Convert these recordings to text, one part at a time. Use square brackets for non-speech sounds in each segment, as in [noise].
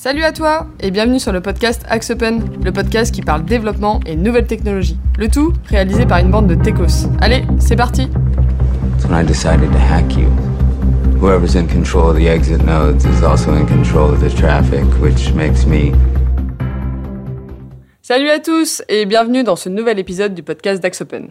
Salut à toi et bienvenue sur le podcast Axe Open, le podcast qui parle développement et nouvelles technologies. Le tout réalisé par une bande de techos. Allez, c'est parti That's when I decided to hack you. Whoever's in control of the exit nodes is also in control of the traffic, which makes me. Salut à tous et bienvenue dans ce nouvel épisode du podcast d'Axe Open.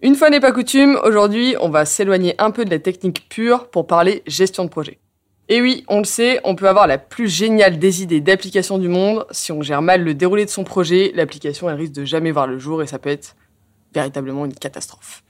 Une fois n'est pas coutume, aujourd'hui on va s'éloigner un peu de la technique pure pour parler gestion de projet. Et oui, on le sait, on peut avoir la plus géniale des idées d'application du monde. Si on gère mal le déroulé de son projet, l'application elle risque de jamais voir le jour et ça peut être véritablement une catastrophe.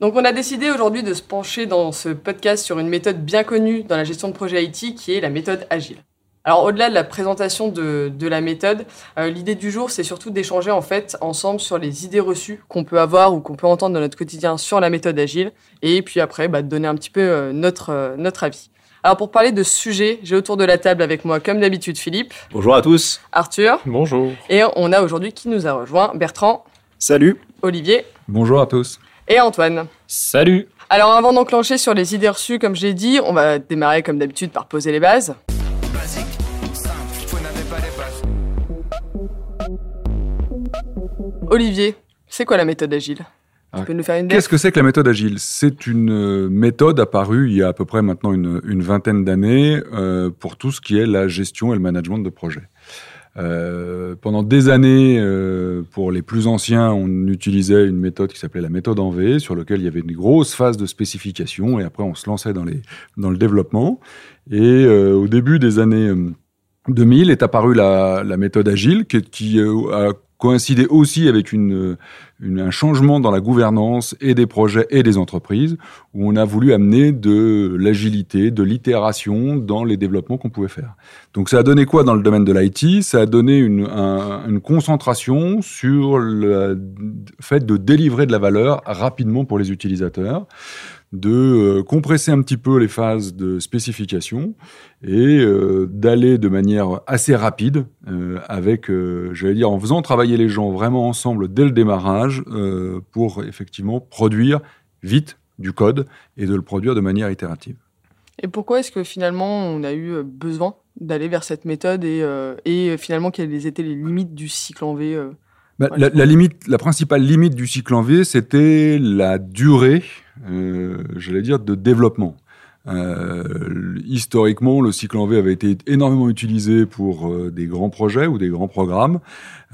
Donc on a décidé aujourd'hui de se pencher dans ce podcast sur une méthode bien connue dans la gestion de projet IT qui est la méthode agile. Alors au-delà de la présentation de, la méthode, euh, l'idée du jour c'est surtout d'échanger en fait ensemble sur les idées reçues qu'on peut avoir ou qu'on peut entendre dans notre quotidien sur la méthode agile et puis après bah, de donner un petit peu euh, euh, notre avis. Alors pour parler de sujet, j'ai autour de la table avec moi comme d'habitude Philippe, Bonjour à tous. Arthur Bonjour. et on a aujourd'hui qui nous a rejoint Bertrand, Salut. Olivier Bonjour à tous. et Antoine. Salut. Alors avant d'enclencher sur les idées reçues, comme je l'ai dit, on va démarrer comme d'habitude par poser les bases. Olivier, c'est quoi la méthode agile? Tu Ah, peux nous faire une Qu'est-ce que c'est que la méthode agile? C'est une euh, méthode apparue il y a à peu près maintenant une, une vingtaine d'années euh, pour tout ce qui est la gestion et le management de projet. Euh, pendant des années, euh, pour les plus anciens, on utilisait une méthode qui s'appelait la méthode en V, sur laquelle il y avait une grosse phase de spécification, et après on se lançait dans, les, dans le développement. Et au début des années euh, 2000 est apparue la, la méthode agile, qui, qui euh, a coïncidé aussi avec une, une- un changement dans la gouvernance et des projets et des entreprises, où on a voulu amener de l'agilité, de l'itération dans les développements qu'on pouvait faire. Donc ça a donné quoi dans le domaine de l'IT Ça a donné une, un- une concentration sur le fait de délivrer de la valeur rapidement pour les utilisateurs, de euh, compresser un petit peu les phases de spécification et euh, d'aller de manière assez rapide euh, avec, j'allais dire, en faisant travailler les gens vraiment ensemble dès le démarrage pour effectivement produire vite du code et de le produire de manière itérative. Et pourquoi est-ce que finalement on a eu besoin d'aller vers cette méthode et, euh, et finalement quelles étaient les limites du cycle en V euh Bah, la, la limite, la principale limite du cycle en V, c'était la durée, j'allais dire, de développement. Euh, historiquement, le cycle en V avait été énormément utilisé pour euh, des grands projets ou des grands programmes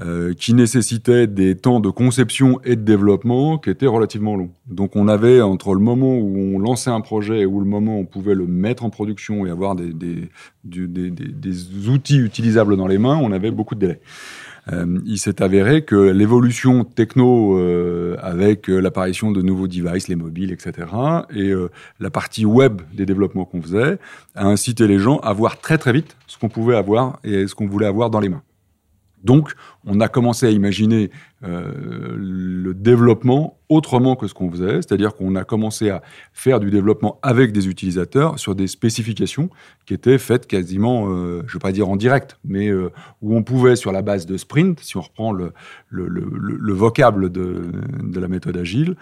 euh, qui nécessitaient des temps de conception et de développement qui étaient relativement longs. Donc, on avait entre le moment où on lançait un projet et où le moment où on pouvait le mettre en production et avoir des, des- des- des outils utilisables dans les mains, on avait beaucoup de délais. Euh, il s'est avéré que l'évolution techno euh, avec euh, l'apparition de nouveaux devices, les mobiles, etc., et euh, la partie web des développements qu'on faisait, a incité les gens à voir très très vite ce qu'on pouvait avoir et ce qu'on voulait avoir dans les mains. Donc, on a commencé à imaginer euh, le développement autrement que ce qu'on faisait, c'est-à-dire qu'on a commencé à faire du développement avec des utilisateurs sur des spécifications qui étaient faites quasiment, euh, je ne vais pas dire en direct, mais euh, où on pouvait, sur la base de sprint, si on reprend le, le, le- le- le vocable de, la méthode agile,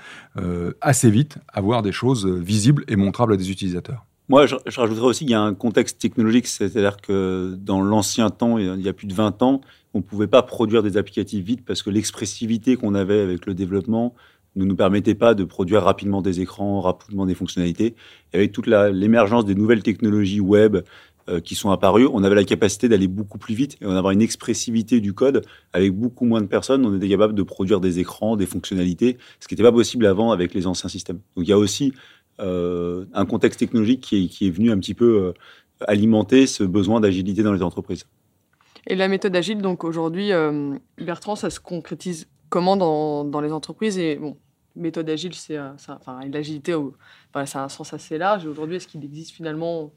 assez vite avoir des choses visibles et montrables à des utilisateurs. Moi, je rajouterais aussi qu'il y a un contexte technologique, c'est-à-dire que dans l'ancien temps, il y a plus de 20 ans, on ne pouvait pas produire des applicatifs vite parce que l'expressivité qu'on avait avec le développement ne nous permettait pas de produire rapidement des écrans, rapidement des fonctionnalités. Et avec toute l'émergence des nouvelles technologies web euh, qui sont apparues, on avait la capacité d'aller beaucoup plus vite et d'avoir une expressivité du code avec beaucoup moins de personnes. On était capable de produire des écrans, des fonctionnalités, ce qui n'était pas possible avant avec les anciens systèmes. Donc il y a aussi euh, un contexte technologique qui est, qui est venu un petit peu euh, alimenter ce besoin d'agilité dans les entreprises. Et la méthode agile, donc aujourd'hui, euh, Bertrand, ça se concrétise comment dans, dans les entreprises Et bon, méthode agile, c'est euh, ça- enfin l'agilité, c'est un sens assez large. Aujourd'hui, est-ce qu'il existe finalement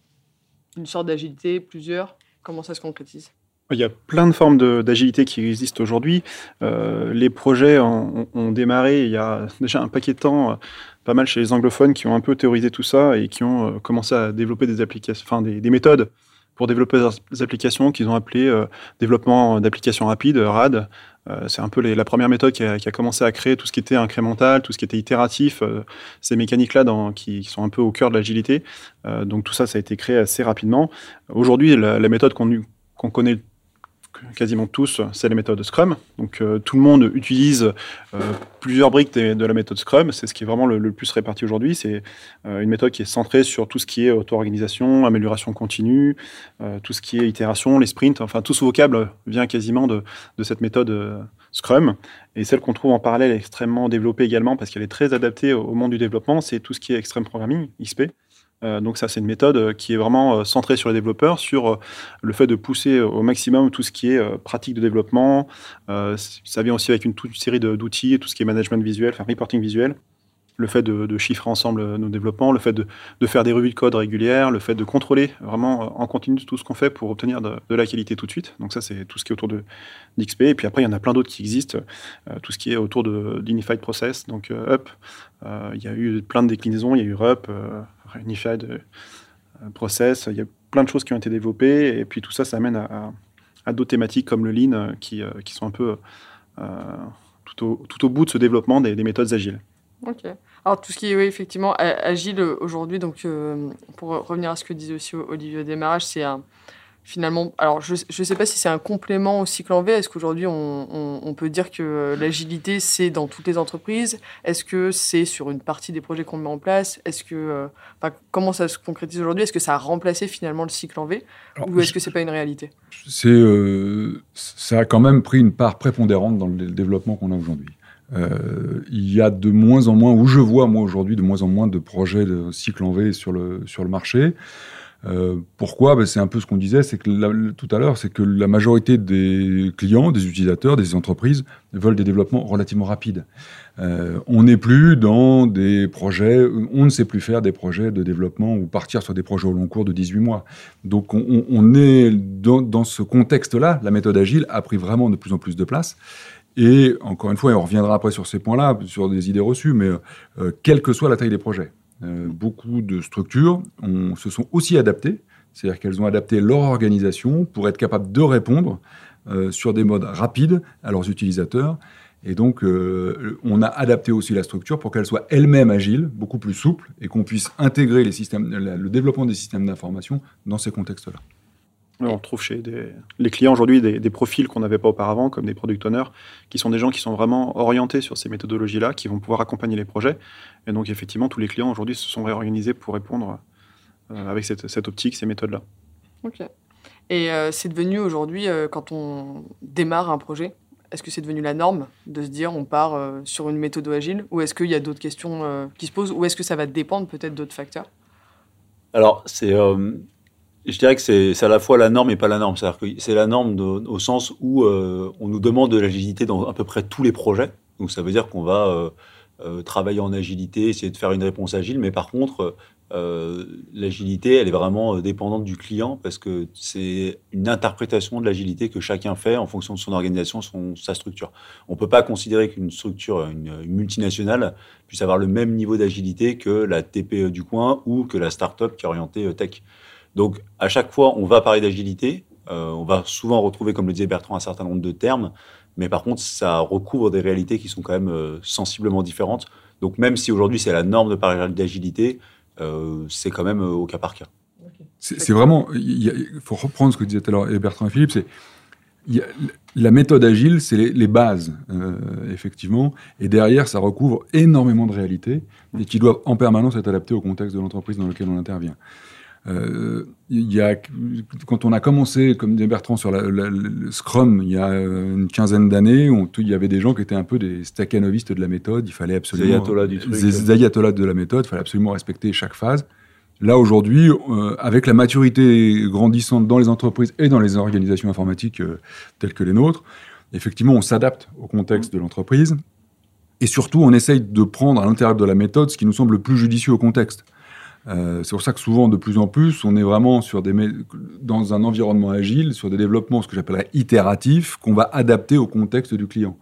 une sorte d'agilité, plusieurs? Comment ça se concrétise? Il y a plein de formes d'agilité qui existent aujourd'hui. Euh, les projets ont, démarré il y a déjà un paquet de temps, pas mal chez les anglophones qui ont un peu théorisé tout ça et qui ont commencé à développer des applications, enfin des méthodes pour développer des applications qu'ils ont appelées euh, développement d'applications rapides, RAD. Euh, c'est un peu les- la première méthode qui a, qui a commencé à créer tout ce qui était incrémental, tout ce qui était itératif, euh, ces mécaniques-là qui, qui sont un peu au cœur de l'agilité. Euh, donc tout ça, ça a été créé assez rapidement. Aujourd'hui, la, la méthode qu'on u- qu'on connaît quasiment tous, c'est la méthode Scrum. Donc euh, tout le monde utilise euh, plusieurs briques de, la méthode Scrum. C'est ce qui est vraiment le, plus réparti aujourd'hui. C'est euh, une méthode qui est centrée sur tout ce qui est auto-organisation, amélioration continue, tout ce qui est itération, les sprints. Enfin, tout ce vocable vient quasiment de, cette méthode Scrum. Et celle qu'on trouve en parallèle extrêmement développée également parce qu'elle est très adaptée au monde du développement. C'est tout ce qui est Extreme Programming, XP. Euh, donc ça, c'est une méthode euh, qui est vraiment euh, centrée sur les développeurs, sur le fait de pousser au maximum tout ce qui est pratique de développement. ça vient aussi avec une toute série d'outils, tout ce qui est management visuel, enfin reporting visuel le fait de, chiffrer ensemble nos développements, le fait de, faire des revues de code régulières, le fait de contrôler vraiment en continu tout ce qu'on fait pour obtenir de, la qualité tout de suite. Donc ça, c'est tout ce qui est autour d'XP. Et puis après, il y en a plein d'autres qui existent, tout ce qui est autour de Process, donc UP. Il y a eu plein de déclinaisons, il y a eu RUP, Unified Process, il y a plein de choses qui ont été développées. Et puis tout ça, ça amène à, d'autres thématiques comme le Lean, qui, qui sont un peu tout au, tout, au, bout de ce développement des, des méthodes agiles. Ok. Alors tout ce qui est effectivement agile aujourd'hui, donc euh, pour revenir à ce que disait aussi Olivier au démarrage, c'est un finalement, alors je ne sais pas si c'est un complément au cycle en V. Est-ce qu'aujourd'hui on, on, peut dire que l'agilité c'est dans toutes les entreprises? Est-ce que c'est sur une partie des projets qu'on met en place? Est-ce que, euh, comment ça se concrétise aujourd'hui? Est-ce que ça a remplacé finalement le cycle en V? Ou est-ce que c'est pas une réalité? C'est, euh, ça a quand même pris une part prépondérante dans le développement qu'on a aujourd'hui. Euh, il y a de moins en moins, ou je vois moi aujourd'hui de moins en moins de projets de cycle en V sur le, sur le marché. Euh, pourquoi? Ben, C'est un peu ce qu'on disait c'est que tout à l'heure, c'est que la majorité des clients, des utilisateurs, des entreprises veulent des développements relativement rapides. Euh, on n'est plus dans des projets, on ne sait plus faire des projets de développement ou partir sur des projets au long cours de 18 mois. Donc on, est dans, ce contexte-là, la méthode agile a pris vraiment de plus en plus de place. Et encore une fois, et on reviendra après sur ces points-là, sur des idées reçues, mais euh, quelle que soit la taille des projets, beaucoup de structures se sont aussi adaptées, c'est-à-dire qu'elles ont adapté leur organisation pour être capables de répondre euh, sur des modes rapides à leurs utilisateurs. Et donc, on a adapté aussi la structure pour qu'elle soit elle-même agile, beaucoup plus souple, et qu'on puisse intégrer les systèmes, le développement des systèmes d'information dans ces contextes-là. On trouve chez les clients aujourd'hui des, profils qu'on n'avait pas auparavant, comme des product owners, qui sont des gens qui sont vraiment orientés sur ces méthodologies-là, qui vont pouvoir accompagner les projets. Et donc, effectivement, tous les clients aujourd'hui se sont réorganisés pour répondre euh, avec cette, optique, ces méthodes-là. Ok. Et euh, c'est devenu aujourd'hui, euh, quand on démarre un projet, est-ce que c'est devenu la norme de se dire on part sur une méthode agile? Ou est-ce qu'il y a d'autres questions qui se posent? Ou est-ce que ça va dépendre peut-être d'autres facteurs? Alors, c'est je dirais que c'est à la fois la norme et pas la norme. C'est-à-dire que c'est la norme au sens où euh, on nous demande de l'agilité dans à peu près tous les projets. Donc ça veut dire qu'on va euh, euh, travailler en agilité, essayer de faire une réponse agile, mais par contre, l'agilité, elle est vraiment dépendante du client parce que c'est une interprétation de l'agilité que chacun fait en fonction de son organisation, son, sa structure. On ne peut pas considérer qu'une structure, une, une, multinationale, puisse avoir le même niveau d'agilité que la TPE du coin ou que la start-up qui est orientée tech. Donc, à chaque fois, on va parler d'agilité. Euh, on va souvent retrouver, comme le disait Bertrand, un certain nombre de termes. Mais par contre, ça recouvre des réalités qui sont quand même euh, sensiblement différentes. Donc, même si aujourd'hui, c'est la norme de parler d'agilité, euh, c'est quand même au cas par cas. C'est vraiment. Il faut reprendre ce que disait tout à l'heure Bertrand et Philippe. C'est la méthode agile, c'est les, bases, effectivement, et derrière, ça recouvre énormément de réalités et qui doivent en permanence être adaptées au contexte de l'entreprise dans lequel on intervient. Euh, il y a, quand on a commencé, comme dit Bertrand, sur le Scrum, il y a une quinzaine d'années, il y avait des gens qui étaient un peu des staccanovistes de la méthode. Il fallait absolument. Ayatollahs du truc. Des ayatollahs de la méthode. Il fallait absolument respecter chaque phase. Là, aujourd'hui, euh, avec la maturité grandissante dans les entreprises et dans les organisations informatiques euh, telles que les nôtres, effectivement, on s'adapte au contexte de l'entreprise. Et surtout, on essaye de prendre à l'intérieur de la méthode ce qui nous semble le plus judicieux au contexte. Euh, c'est pour ça que souvent, de plus en plus, on est vraiment dans un environnement agile, sur des développements, ce que j'appellerais itératifs, qu'on va adapter au contexte du client.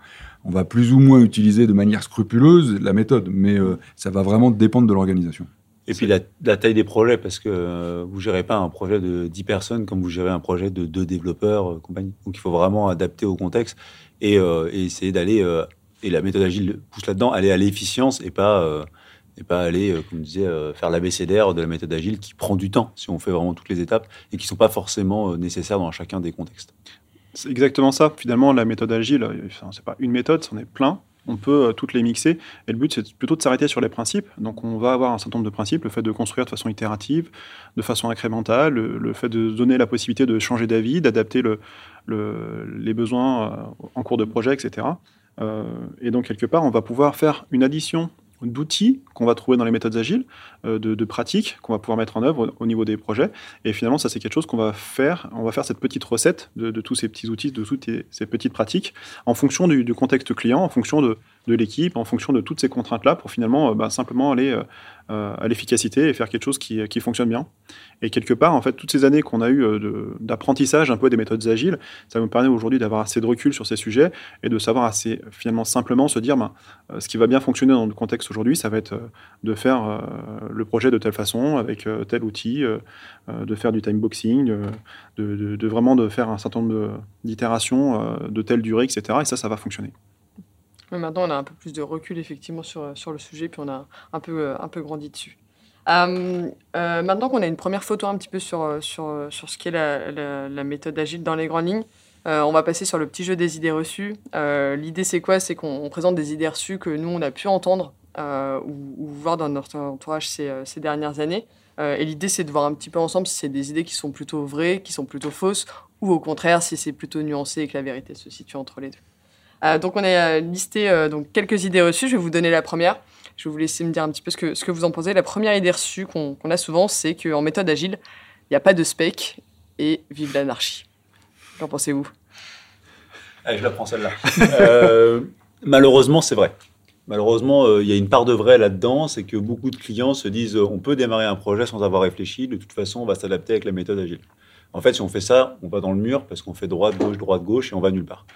On va plus ou moins utiliser de manière scrupuleuse la méthode, mais euh, ça va vraiment dépendre de l'organisation. Et puis la, taille des projets, parce que euh, vous ne gérez pas un projet de 10 personnes comme vous gérez un projet de 2 développeurs, compagnie. Donc il faut vraiment adapter au contexte et, et essayer d'aller, et la méthode agile pousse là-dedans, aller à l'efficience et pas et pas aller, euh, comme je disais, euh, faire l'abécédaire de la méthode agile qui prend du temps si on fait vraiment toutes les étapes et qui ne sont pas forcément euh, nécessaires dans chacun des contextes. C'est exactement ça. Finalement, la méthode agile, enfin, c'est pas une méthode, c'en est plein. On peut toutes les mixer. Et le but, c'est plutôt de s'arrêter sur les principes. Donc, on va avoir un certain nombre de principes. Le fait de construire de façon itérative, de façon incrémentale, le, fait de donner la possibilité de changer d'avis, d'adapter le, le, les besoins en cours de projet, etc. Euh, et donc, quelque part, on va pouvoir faire une addition d'outils qu'on va trouver dans les méthodes agiles, euh, de, pratiques qu'on va pouvoir mettre en œuvre au, au, niveau des projets. Et finalement, ça, c'est quelque chose qu'on va faire. On va faire cette petite recette de, tous ces petits outils, de toutes ces petites pratiques, en fonction du, contexte client, en fonction de, l'équipe, en fonction de toutes ces contraintes-là, pour finalement euh, bah, simplement aller euh, à l'efficacité et faire quelque chose qui, qui, fonctionne bien. Et quelque part, en fait, toutes ces années qu'on a eues d'apprentissage un peu des méthodes agiles, ça me permet aujourd'hui d'avoir assez de recul sur ces sujets et de savoir assez finalement simplement se dire, bah, ce qui va bien fonctionner dans le contexte aujourd'hui, ça va être de faire le projet de telle façon, avec tel outil, de faire du time boxing, de, de, de, vraiment de faire un certain nombre d'itérations de telle durée, etc. Et ça, ça va fonctionner. Maintenant, on a un peu plus de recul effectivement sur, sur le sujet, puis on a un peu, un peu grandi dessus. Euh, euh, maintenant qu'on a une première photo un petit peu sur, sur, sur ce qu'est la, méthode agile dans les grandes lignes, euh, on va passer sur le petit jeu des idées reçues. Euh, l'idée, c'est quoi? C'est qu'on présente des idées reçues que nous, on a pu entendre euh, ou, ou, voir dans notre entourage ces, ces dernières années. et l'idée, c'est de voir un petit peu ensemble si c'est des idées qui sont plutôt vraies, qui sont plutôt fausses, ou au contraire, si c'est plutôt nuancé et que la vérité se situe entre les deux. Euh, donc on a listé euh, donc quelques idées reçues. Je vais vous donner la première. Je vais vous laisser me dire un petit peu ce que, ce que vous en pensez. La première idée reçue qu'on qu a souvent, c'est qu'en méthode agile, il n'y a pas de spec et vive l'anarchie. Qu'en pensez-vous? Je la prends celle-là. euh, malheureusement, c'est vrai. Malheureusement, il euh, y a une part de vrai là-dedans, c'est que beaucoup de clients se disent on peut démarrer un projet sans avoir réfléchi, de toute façon, on va s'adapter avec la méthode agile. En fait, si on fait ça, on va dans le mur parce qu'on fait droite, gauche, droite, gauche et on va nulle part.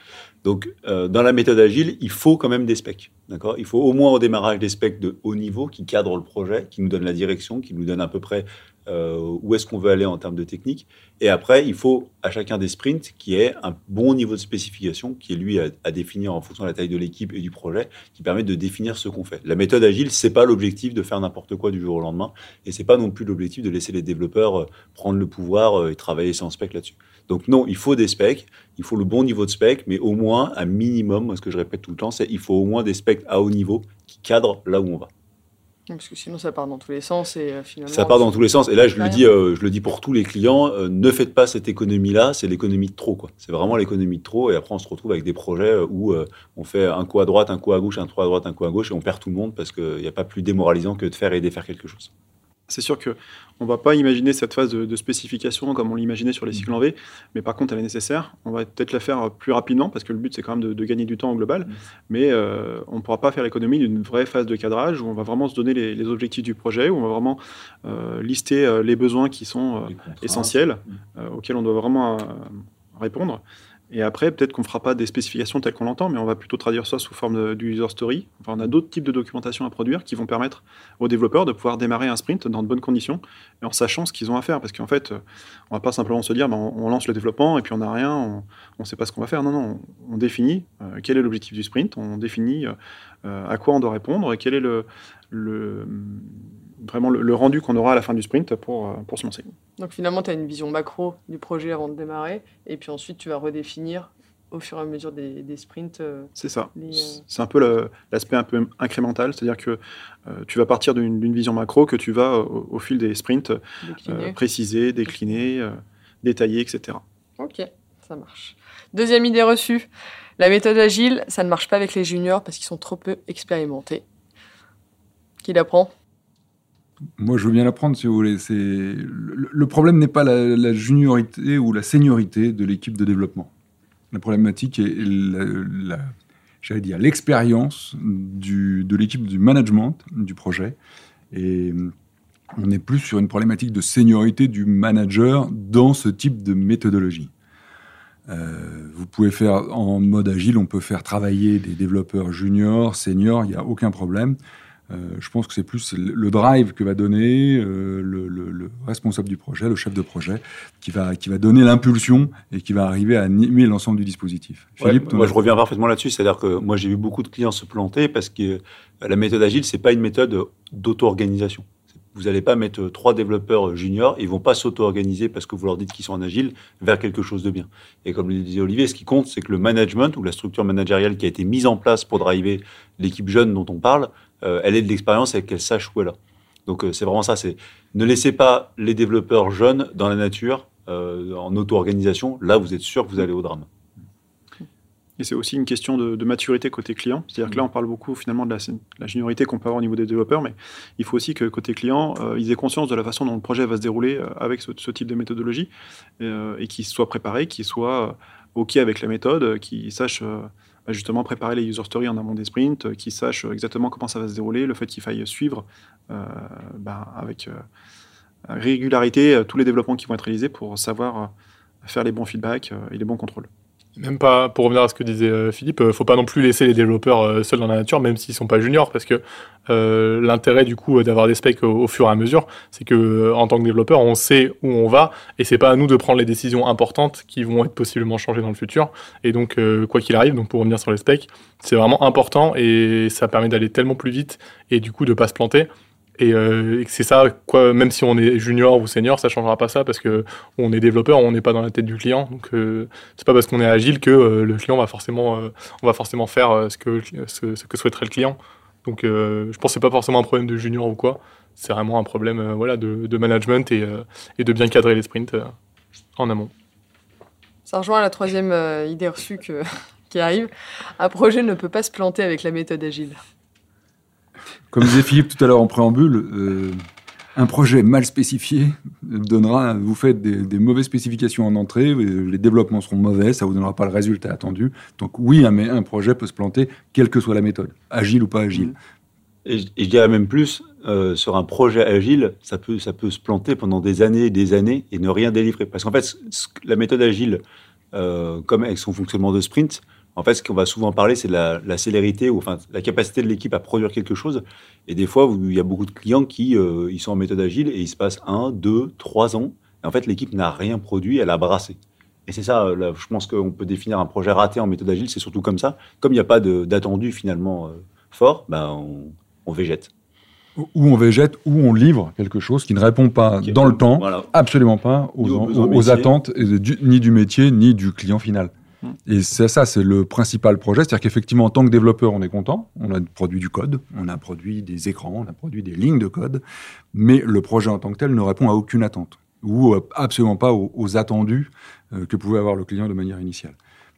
Donc, euh, dans la méthode agile, il faut quand même des specs. D'accord? Il faut au moins au démarrage des specs de haut niveau qui cadrent le projet, qui nous donnent la direction, qui nous donnent à peu près euh, où est-ce qu'on veut aller en termes de technique. Et après, il faut à chacun des sprints qui ait un bon niveau de spécification, qui est lui à, définir en fonction de la taille de l'équipe et du projet, qui permet de définir ce qu'on fait. La méthode agile, c'est pas l'objectif de faire n'importe quoi du jour au lendemain, et c'est pas non plus l'objectif de laisser les développeurs euh, prendre le pouvoir euh, et travailler sans spec là-dessus. Donc non, il faut des specs, il faut le bon niveau de spec, mais au moins un minimum, ce que je répète tout le temps, c'est il faut au moins des specs à haut niveau qui cadrent là où on va. Parce que sinon, ça part dans tous les sens et euh, finalement. Ça part dans tous les sens. Et là, je le dis, euh, je le dis pour tous les clients, euh, ne faites pas cette économie-là. C'est l'économie de trop, quoi. C'est vraiment l'économie de trop. Et après, on se retrouve avec des projets où on fait un coup à droite, un coup à gauche, un coup à droite, un coup à gauche, et on perd tout le monde parce qu'il n'y a pas plus démoralisant que de faire et défaire quelque chose. C'est sûr que on va pas imaginer cette phase de, de spécification comme on l'imaginait sur les cycles en V, mais par contre elle est nécessaire. On va peut-être la faire plus rapidement parce que le but c'est quand même de, de, gagner du temps au global, mmh. mais euh, on ne pourra pas faire l'économie d'une vraie phase de cadrage où on va vraiment se donner les, les objectifs du projet, où on va vraiment euh, lister euh, les besoins qui sont essentiels, mmh. auxquels on doit vraiment répondre. Et après, peut-être qu'on ne fera pas des spécifications telles qu'on l'entend, mais on va plutôt traduire ça sous forme de, du user story. Enfin, on a d'autres types de documentation à produire qui vont permettre aux développeurs de pouvoir démarrer un sprint dans de bonnes conditions et en sachant ce qu'ils ont à faire. Parce qu'en fait, on va pas simplement se dire, ben, on, lance le développement et puis on n'a rien, on ne sait pas ce qu'on va faire. Non, non, on, définit euh, quel est l'objectif du sprint, on définit euh, à quoi on doit répondre et quel est le vraiment le, le rendu qu'on aura à la fin du sprint pour, pour se lancer. Donc finalement, tu as une vision macro du projet avant de démarrer, et puis ensuite tu vas redéfinir au fur et à mesure des, des sprints. Euh, c'est ça. Euh... C'est un peu l'aspect un peu incrémental, c'est-à-dire que euh, tu vas partir d'une vision macro que tu vas au, au fil des sprints euh, préciser, décliner, euh, détailler, etc. Ok, ça marche. Deuxième idée reçue. La méthode agile, ça ne marche pas avec les juniors parce qu'ils sont trop peu expérimentés. Qui l'apprend moi, je veux bien l'apprendre si vous voulez. Le, problème n'est pas la, juniorité ou la seniorité de l'équipe de développement. La problématique est l'expérience de l'équipe du management du projet. Et on est plus sur une problématique de seniorité du manager dans ce type de méthodologie. Euh, vous pouvez faire en mode agile, on peut faire travailler des développeurs juniors, seniors, il n'y a aucun problème. Euh, je pense que c'est plus le drive que va donner euh, le, le, le, responsable du projet, le chef de projet, qui va, qui va donner l'impulsion et qui va arriver à animer l'ensemble du dispositif. Ouais, Philippe, moi, je reviens parfaitement là-dessus. C'est-à-dire que moi, j'ai vu beaucoup de clients se planter parce que la méthode agile, c'est pas une méthode d'auto-organisation. Vous n'allez pas mettre trois développeurs juniors, ils vont pas s'auto-organiser parce que vous leur dites qu'ils sont en agile vers quelque chose de bien. Et comme le disait Olivier, ce qui compte, c'est que le management ou la structure managériale qui a été mise en place pour driver l'équipe jeune dont on parle, euh, elle ait de l'expérience et qu'elle sache où elle est. Donc euh, c'est vraiment ça. C'est ne laissez pas les développeurs jeunes dans la nature euh, en auto-organisation. Là, vous êtes sûr que vous allez au drame. Et c'est aussi une question de, maturité côté client. C'est-à-dire que là, on parle beaucoup finalement de la, la qu'on peut avoir au niveau des développeurs, mais il faut aussi que côté client, euh, ils aient conscience de la façon dont le projet va se dérouler euh, avec ce, type de méthodologie euh, et qu'ils soient préparés, qu'ils soient OK avec la méthode, qu'ils sachent justement préparer les user stories en amont des sprints, qu'ils sachent exactement comment ça va se dérouler, le fait qu'il faille suivre ben, avec régularité tous les développements qui vont être réalisés pour savoir faire les bons feedbacks et les bons contrôles. Même pas, pour revenir à ce que disait euh, Philippe, euh, faut pas non plus laisser les développeurs euh, seuls dans la nature, même s'ils sont pas juniors, parce que l'intérêt du coup d'avoir des specs au, au, fur et à mesure, c'est que en tant que développeur, on sait où on va, et c'est pas à nous de prendre les décisions importantes qui vont être possiblement changées dans le futur. Et donc, quoi qu'il arrive, donc pour revenir sur les specs, c'est vraiment important et ça permet d'aller tellement plus vite et du coup de pas se planter. Et, euh, c'est ça, quoi, même si on est junior ou senior, ça changera pas ça parce que on est développeur, on n'est pas dans la tête du client. Donc euh, c'est pas parce qu'on est agile que euh, le client va forcément, euh, on va forcément faire ce que ce, que souhaiterait le client. Donc je pense que c'est pas forcément un problème de junior ou quoi. C'est vraiment un problème, voilà, de, management et, de bien cadrer les sprints en amont. Ça rejoint la troisième idée reçue [laughs] qui arrive. Un projet ne peut pas se planter avec la méthode agile. Comme disait Philippe tout à l'heure en préambule, euh, un projet mal spécifié donnera, vous faites des, mauvaises spécifications en entrée, les développements seront mauvais, ça vous donnera pas le résultat attendu. Donc oui, un, un projet peut se planter, quelle que soit la méthode, agile ou pas agile. Et, je dirais même plus, euh, sur un projet agile, ça peut, ça peut se planter pendant des années et des années et ne rien délivrer. Parce qu'en fait, la méthode agile, euh, comme avec son fonctionnement de sprint, en fait, ce qu'on va souvent parler, c'est la, la, célérité ou enfin la capacité de l'équipe à produire quelque chose. Et des fois, il y a beaucoup de clients qui euh, ils sont en méthode agile et il se passe un, deux, trois ans. Et en fait, l'équipe n'a rien produit, elle a brassé. Et c'est ça, là, je pense qu'on peut définir un projet raté en méthode agile, c'est surtout comme ça. Comme il n'y a pas d'attendu finalement euh, fort, ben on, on végète où on végète, où on livre quelque chose qui ne répond pas dans le temps, voilà. absolument pas aux, aux, aux attentes ni du métier ni du client final. Mmh. Et c'est ça, c'est le principal projet. C'est-à-dire qu'effectivement, en tant que développeur, on est content. On a produit du code, on a produit des écrans, on a produit des lignes de code. Mais le projet en tant que tel ne répond à aucune attente ou absolument pas aux, aux attendus euh, que pouvait avoir le client de manière initiale.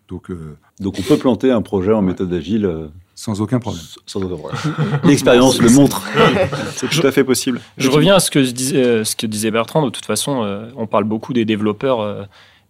Donc, euh, Donc on peut planter un projet en ouais. méthode agile euh, sans aucun problème. Sans aucun problème. L'expérience le montre. [laughs] C'est tout à fait possible. Je reviens à ce que, disais, ce que disait Bertrand. De toute façon, euh, on parle beaucoup des développeurs euh,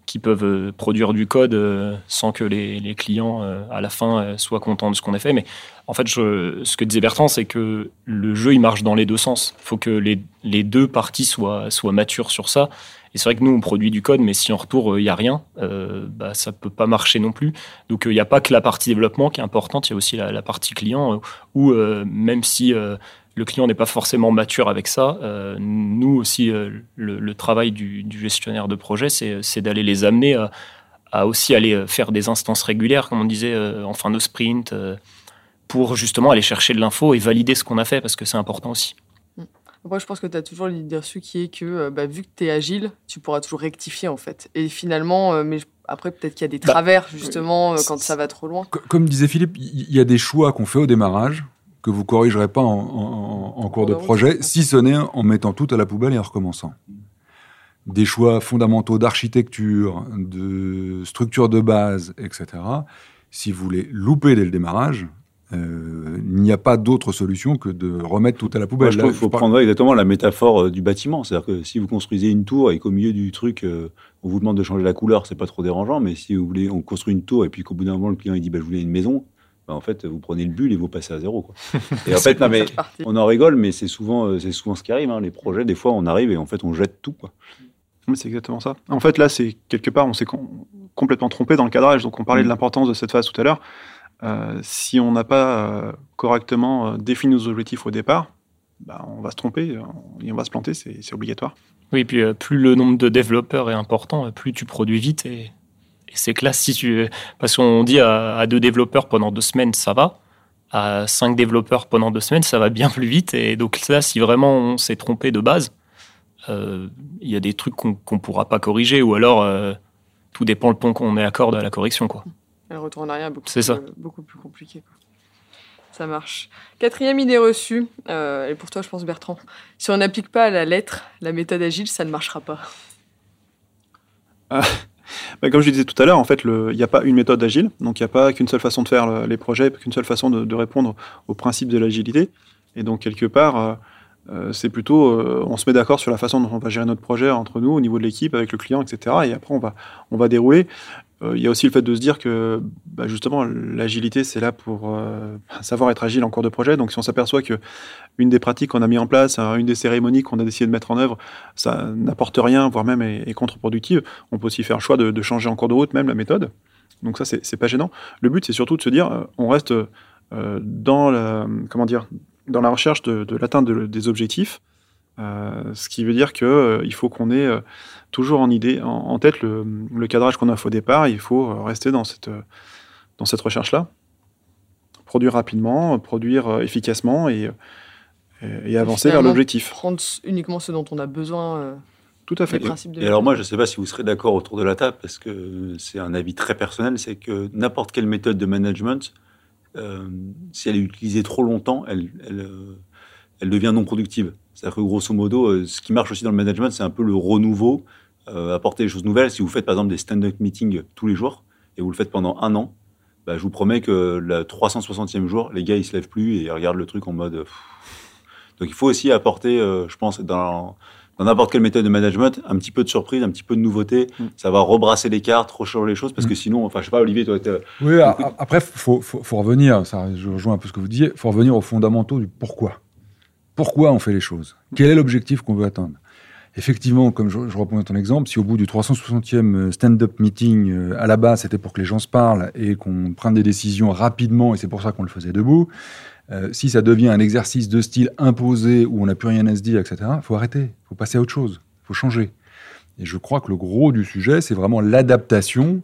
qui peuvent euh, produire du code euh, sans que les, clients, euh, à la fin, soient contents de ce qu'on a fait. Mais en fait, ce que disait Bertrand, c'est que le jeu, il marche dans les deux sens. Il faut que les, deux parties soient, matures sur ça. Et c'est vrai que nous, on produit du code, mais si en retour, il n'y a rien, bah, ça ne peut pas marcher non plus. Donc, il n'y a pas que la partie développement qui est importante, il y a aussi la, partie client, où même si le client n'est pas forcément mature avec ça, euh, nous aussi, le, le, travail du, du, gestionnaire de projet, c'est d'aller les amener à, à, aussi aller faire des instances régulières, comme on disait, en fin de sprint, pour justement aller chercher de l'info et valider ce qu'on a fait, parce que c'est important aussi. Moi, je pense que tu as toujours l'idée reçue qui est que bah, vu que tu es agile, tu pourras toujours rectifier en fait. Et finalement, euh, mais après, peut-être qu'il y a des travers bah, justement euh, quand ça va trop loin. Comme disait Philippe, il y a des choix qu'on fait au démarrage que vous corrigerez pas en, en, en cours de projet, si ce n'est en mettant tout à la poubelle et en recommençant. Des choix fondamentaux d'architecture, de structure de base, etc. Si vous les loupez dès le démarrage, euh, il n'y a pas d'autre solution que de remettre tout à la poubelle. Moi, je trouve qu'il faut prendre exactement la métaphore euh, du bâtiment. C'est-à-dire que si vous construisez une tour et qu'au milieu du truc, euh, on vous demande de changer la couleur, c'est pas trop dérangeant. Mais si vous voulez, on construit une tour et puis qu'au bout d'un moment, le client il dit bah, je voulais une maison, bah, en fait, vous prenez le bulle et vous passez à zéro. Quoi. [laughs] Et en fait, non, mais on en rigole, mais c'est souvent, euh, c'est souvent ce qui arrive. Hein. Les projets, des fois, on arrive et en fait, on jette tout. Quoi. C'est exactement ça. En fait, là, c'est quelque part, on s'est com complètement trompé dans le cadrage. Donc, on parlait mmh. de l'importance de cette phase tout à l'heure. Euh, si on n'a pas correctement défini nos objectifs au départ, bah, on va se tromper et on va se planter, c'est obligatoire. Oui, puis plus le nombre de développeurs est important, plus tu produis vite et, c'est classe si tu parce qu'on dit à, deux développeurs pendant deux semaines ça va, à cinq développeurs pendant deux semaines ça va bien plus vite et donc là si vraiment on s'est trompé de base, il y a des trucs qu'on ne pourra pas corriger ou alors tout dépend le ton qu'on met à corde à la correction. Quoi. Le retour en arrière beaucoup, plus, ça. beaucoup plus compliqué. Ça marche. Quatrième idée reçue, euh, et pour toi, je pense, Bertrand. Si on n'applique pas à la lettre la méthode agile, ça ne marchera pas. [laughs] Ah, bah, comme je disais tout à l'heure, en fait, il n'y a pas une méthode agile. Donc, il n'y a pas qu'une seule façon de faire les projets, qu'une seule façon de, répondre aux principes de l'agilité. Et donc, quelque part, euh, euh, c'est plutôt, euh, on se met d'accord sur la façon dont on va gérer notre projet entre nous, au niveau de l'équipe, avec le client, etc. Et après, on va, on va dérouler. Euh, il y a aussi le fait de se dire que, bah, justement, l'agilité, c'est là pour [laughs] savoir être agile en cours de projet. Donc, si on s'aperçoit que une des pratiques qu'on a mis en place, hein, une des cérémonies qu'on a décidé de mettre en œuvre, ça n'apporte rien, voire même est, contre-productive, on peut aussi faire le choix de, changer en cours de route même la méthode. Donc ça, c'est pas gênant. Le but, c'est surtout de se dire, on reste dans la, comment dire, dans la recherche de, l'atteinte des objectifs. Euh, ce qui veut dire qu'il euh, faut qu'on ait euh, toujours en idée, en, tête le, cadrage qu'on a fait au départ. Il faut rester dans cette, dans cette recherche-là. Produire rapidement, produire efficacement et, et, avancer vers l'objectif. Prendre uniquement ce dont on a besoin. Tout à fait. Et, alors moi, je ne sais pas si vous serez d'accord autour de la table, parce que c'est un avis très personnel, c'est que n'importe quelle méthode de management euh, si elle est utilisée trop longtemps, elle, elle, euh, elle devient non productive. C'est-à-dire que grosso modo, euh, ce qui marche aussi dans le management, c'est un peu le renouveau, apporter des choses nouvelles. Si vous faites par exemple des stand-up meetings tous les jours et vous le faites pendant un an, bah, je vous promets que le 360e jour, les gars, ils se lèvent plus et ils regardent le truc en mode. Donc il faut aussi apporter, je pense, dans, dans n'importe quelle méthode de management, un petit peu de surprise, un petit peu de nouveauté. Mm. Ça va rebrasser les cartes, rechanger les choses, parce que mm. sinon, enfin, je sais pas, Olivier, toi, Oui, après, faut, faut, faut, revenir, ça, je rejoins un peu ce que vous disiez, faut revenir aux fondamentaux du pourquoi. Pourquoi on fait les choses? Quel est l'objectif qu'on veut atteindre? Effectivement, comme je, je reprends ton exemple, si au bout du 360e stand-up meeting, euh, à la base, c'était pour que les gens se parlent et qu'on prenne des décisions rapidement, et c'est pour ça qu'on le faisait debout, euh, si ça devient un exercice de style imposé où on n'a plus rien à se dire, etc., il faut arrêter, il faut passer à autre chose, il faut changer. Et je crois que le gros du sujet, c'est vraiment l'adaptation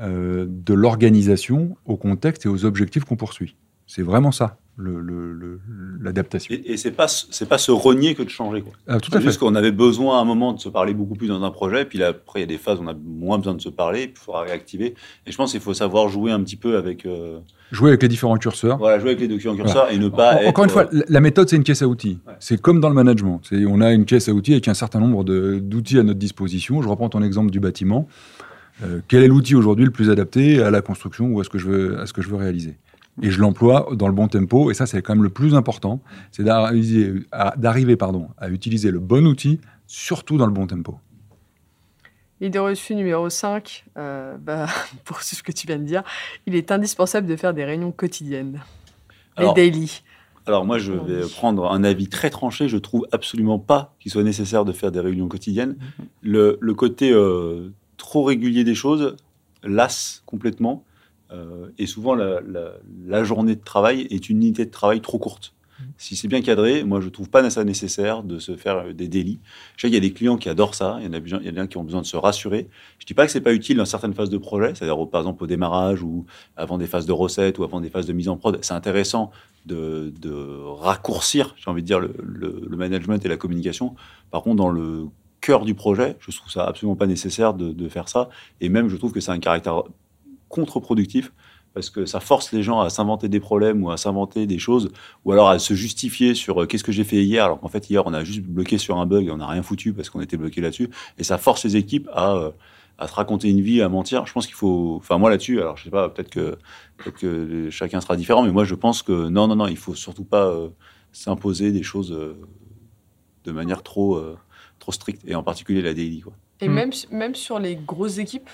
euh, de l'organisation au contexte et aux objectifs qu'on poursuit. C'est vraiment ça l'adaptation. et, et c'est pas c'est pas se renier que de changer. Quoi. Ah, tout à fait. Juste qu'on avait besoin à un moment de se parler beaucoup plus dans un projet, puis là, après il y a des phases où on a moins besoin de se parler, puis il faudra réactiver. Et je pense qu'il faut savoir jouer un petit peu avec. Euh, jouer avec les différents curseurs. Voilà, jouer avec les différents curseurs et ne pas. Encore une fois, euh, la méthode c'est une caisse à outils. C'est comme dans le management. On a une caisse à outils avec un certain nombre d'outils à notre disposition. Je reprends ton exemple du bâtiment. Euh, quel est l'outil aujourd'hui le plus adapté à la construction ou à ce que je veux, à ce que je veux réaliser? Et je l'emploie dans le bon tempo. Et ça, c'est quand même le plus important, c'est d'arriver pardon, à utiliser le bon outil, surtout dans le bon tempo. Idée reçue numéro 5, euh, bah, [laughs] pour ce que tu viens de dire, il est indispensable de faire des réunions quotidiennes, les daily. Alors moi, je vais prendre un avis très tranché. Je trouve absolument pas qu'il soit nécessaire de faire des réunions quotidiennes. Mm-hmm. Le, côté euh, trop régulier des choses lasse complètement. Euh, et souvent, la, journée de travail est une unité de travail trop courte. Mmh. Si c'est bien cadré, moi je ne trouve pas ça nécessaire de se faire euh, des délits. Je sais qu'il y a des clients qui adorent ça, il y en a, il y en a qui ont besoin de se rassurer. Je ne dis pas que ce n'est pas utile dans certaines phases de projet, c'est-à-dire par exemple au démarrage ou avant des phases de recettes ou avant des phases de mise en prod. C'est intéressant de, raccourcir, j'ai envie de dire, le, management et la communication. Par contre, dans le cœur du projet, je trouve ça absolument pas nécessaire de, de faire ça. Et même, je trouve que c'est un caractère contre-productif parce que ça force les gens à s'inventer des problèmes ou à s'inventer des choses, ou alors à se justifier sur euh, qu'est-ce que j'ai fait hier, alors qu'en fait hier on a juste bloqué sur un bug et on n'a rien foutu parce qu'on était bloqué là-dessus, et ça force les équipes à, euh, à se raconter une vie, à mentir. Je pense qu'il faut, enfin moi là-dessus, alors je sais pas, peut-être que, que chacun sera différent, mais moi je pense que non, non, non, il faut surtout pas euh, s'imposer des choses de manière trop, trop stricte, et en particulier la daily. Quoi. Et même, même sur les grosses équipes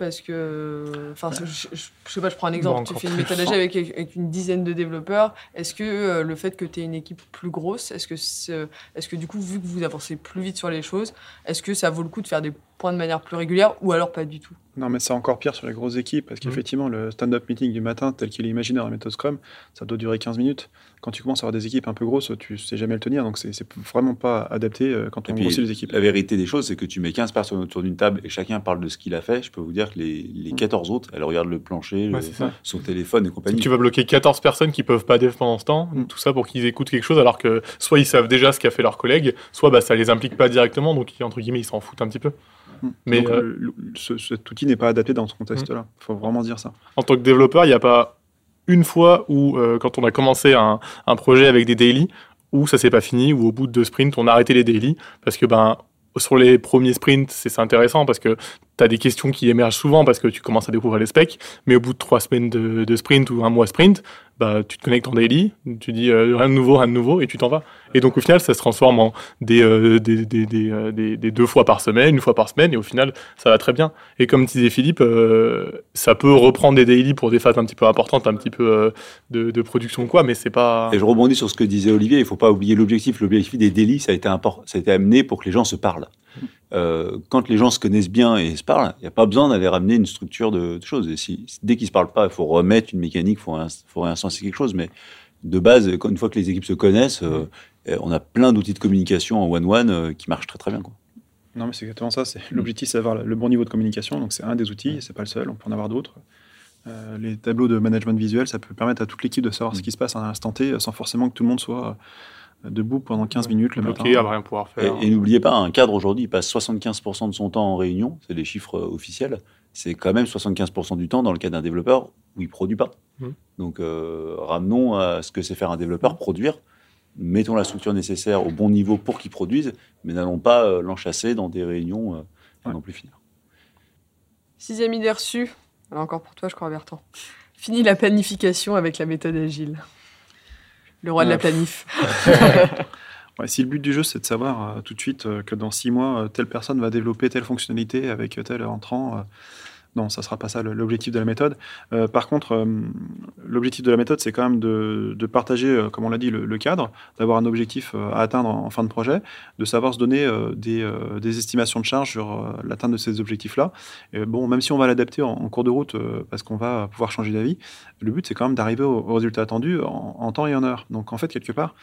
parce que, enfin, je, sais pas, je prends un exemple. tu fais une méthodologie avec, avec, une dizaine de développeurs. Est-ce que euh, le fait que tu aies une équipe plus grosse, est-ce que, est, ce que du coup, vu que vous avancez plus vite sur les choses, est-ce que ça vaut le coup de faire des point de manière plus régulière ou alors pas du tout Non, mais c'est encore pire sur les grosses équipes parce qu'effectivement, le stand-up meeting du matin, tel qu'il est imaginé dans la méthode Scrum, ça doit durer 15 minutes. Quand tu commences à avoir des équipes un peu grosses, tu sais jamais le tenir. Donc, c'est vraiment pas adapté euh, quand on grossit les équipes. La vérité des choses, c'est que tu mets 15 personnes autour d'une table et chacun parle de ce qu'il a fait. Je peux vous dire que les, les 14 autres, elles regardent le plancher, Ouais, le- son téléphone et compagnie. Tu vas bloquer 14 personnes qui peuvent pas dev pendant ce temps, Mm. tout ça pour qu'ils écoutent quelque chose, alors que soit ils savent déjà ce qu'a fait leur collègue, soit bah, ça les implique pas directement, donc entre guillemets ils s'en foutent un petit peu. Mais Donc, euh, le- le- ce- cet outil n'est pas adapté dans ce contexte-là. Il faut vraiment dire ça. en tant que développeur, il n'y a pas une fois où, euh, quand on a commencé un, un projet avec des daily, où ça s'est pas fini, ou au bout de deux sprints, on a arrêté les daily, parce que ben, sur les premiers sprints, c'est c'est intéressant, parce que tu as des questions qui émergent souvent, parce que tu commences à découvrir les specs, mais au bout de trois semaines de, sprint ou un mois sprint, bah, tu te connectes en daily, tu dis euh, rien de nouveau, rien de nouveau, et tu t'en vas. Et donc au final, ça se transforme en des, euh, euh, des- deux fois par semaine, une fois par semaine, et au final, ça va très bien. Et comme disait Philippe, ça peut reprendre des daily pour des phases un petit peu importantes, un petit peu de, de production quoi, mais c'est pas. Et je rebondis sur ce que disait Olivier, il faut pas oublier l'objectif. L'objectif des import- ça a été amené pour que les gens se parlent. Euh, quand les gens se connaissent bien et se parlent, il n'y a pas besoin d'aller ramener une structure de, de choses. Et si, dès qu'ils ne se parlent pas, il faut remettre une mécanique, il faut, faut réinstancer quelque chose. Mais de base, une fois que les équipes se connaissent, euh, on a plein d'outils de communication en one-one euh, qui marchent très très bien. Quoi. Non, mais c'est exactement ça. C'est l'objectif, c'est d'avoir le bon niveau de communication. Donc, c'est un des outils. C'est pas le seul. On peut en avoir d'autres. Euh, les tableaux de management visuel, ça peut permettre à toute l'équipe de savoir ce qui se passe à un instant T, sans forcément que tout le monde soit debout pendant 15 minutes le bloqué matin. à rien pouvoir Et, faire. et n'oubliez pas, un cadre aujourd'hui, il passe 75% de son temps en réunion, c'est les chiffres euh, officiels. C'est quand même 75% du temps dans le cas d'un développeur où il produit pas. Mhm. Donc euh, ramenons à ce que c'est faire un développeur, produire. Mettons la structure nécessaire au bon niveau pour qu'il produise, mais n'allons pas euh, l'enchasser dans des réunions euh, Ouais. non plus finir. Sixième idée reçue, alors encore pour toi, je crois, Bertrand. Fini la planification avec la méthode agile. Le roi de la Ouais. planif. [laughs] Ouais, si le but du jeu, c'est de savoir euh, tout de suite euh, que dans six mois, euh, telle personne va développer telle fonctionnalité avec euh, tel entrant, euh, non, ça sera pas ça l'objectif de la méthode. Euh, par contre, euh, l'objectif de la méthode, c'est quand même de, partager, euh, comme on l'a dit, le, cadre, d'avoir un objectif à atteindre en, fin de projet, de savoir se donner des, estimations de charge sur l'atteinte de ces objectifs-là. Bon, même si on va l'adapter en, cours de route parce qu'on va pouvoir changer d'avis, le but, c'est quand même d'arriver au, résultat attendu en, en temps et en heure. Donc, en fait, quelque part,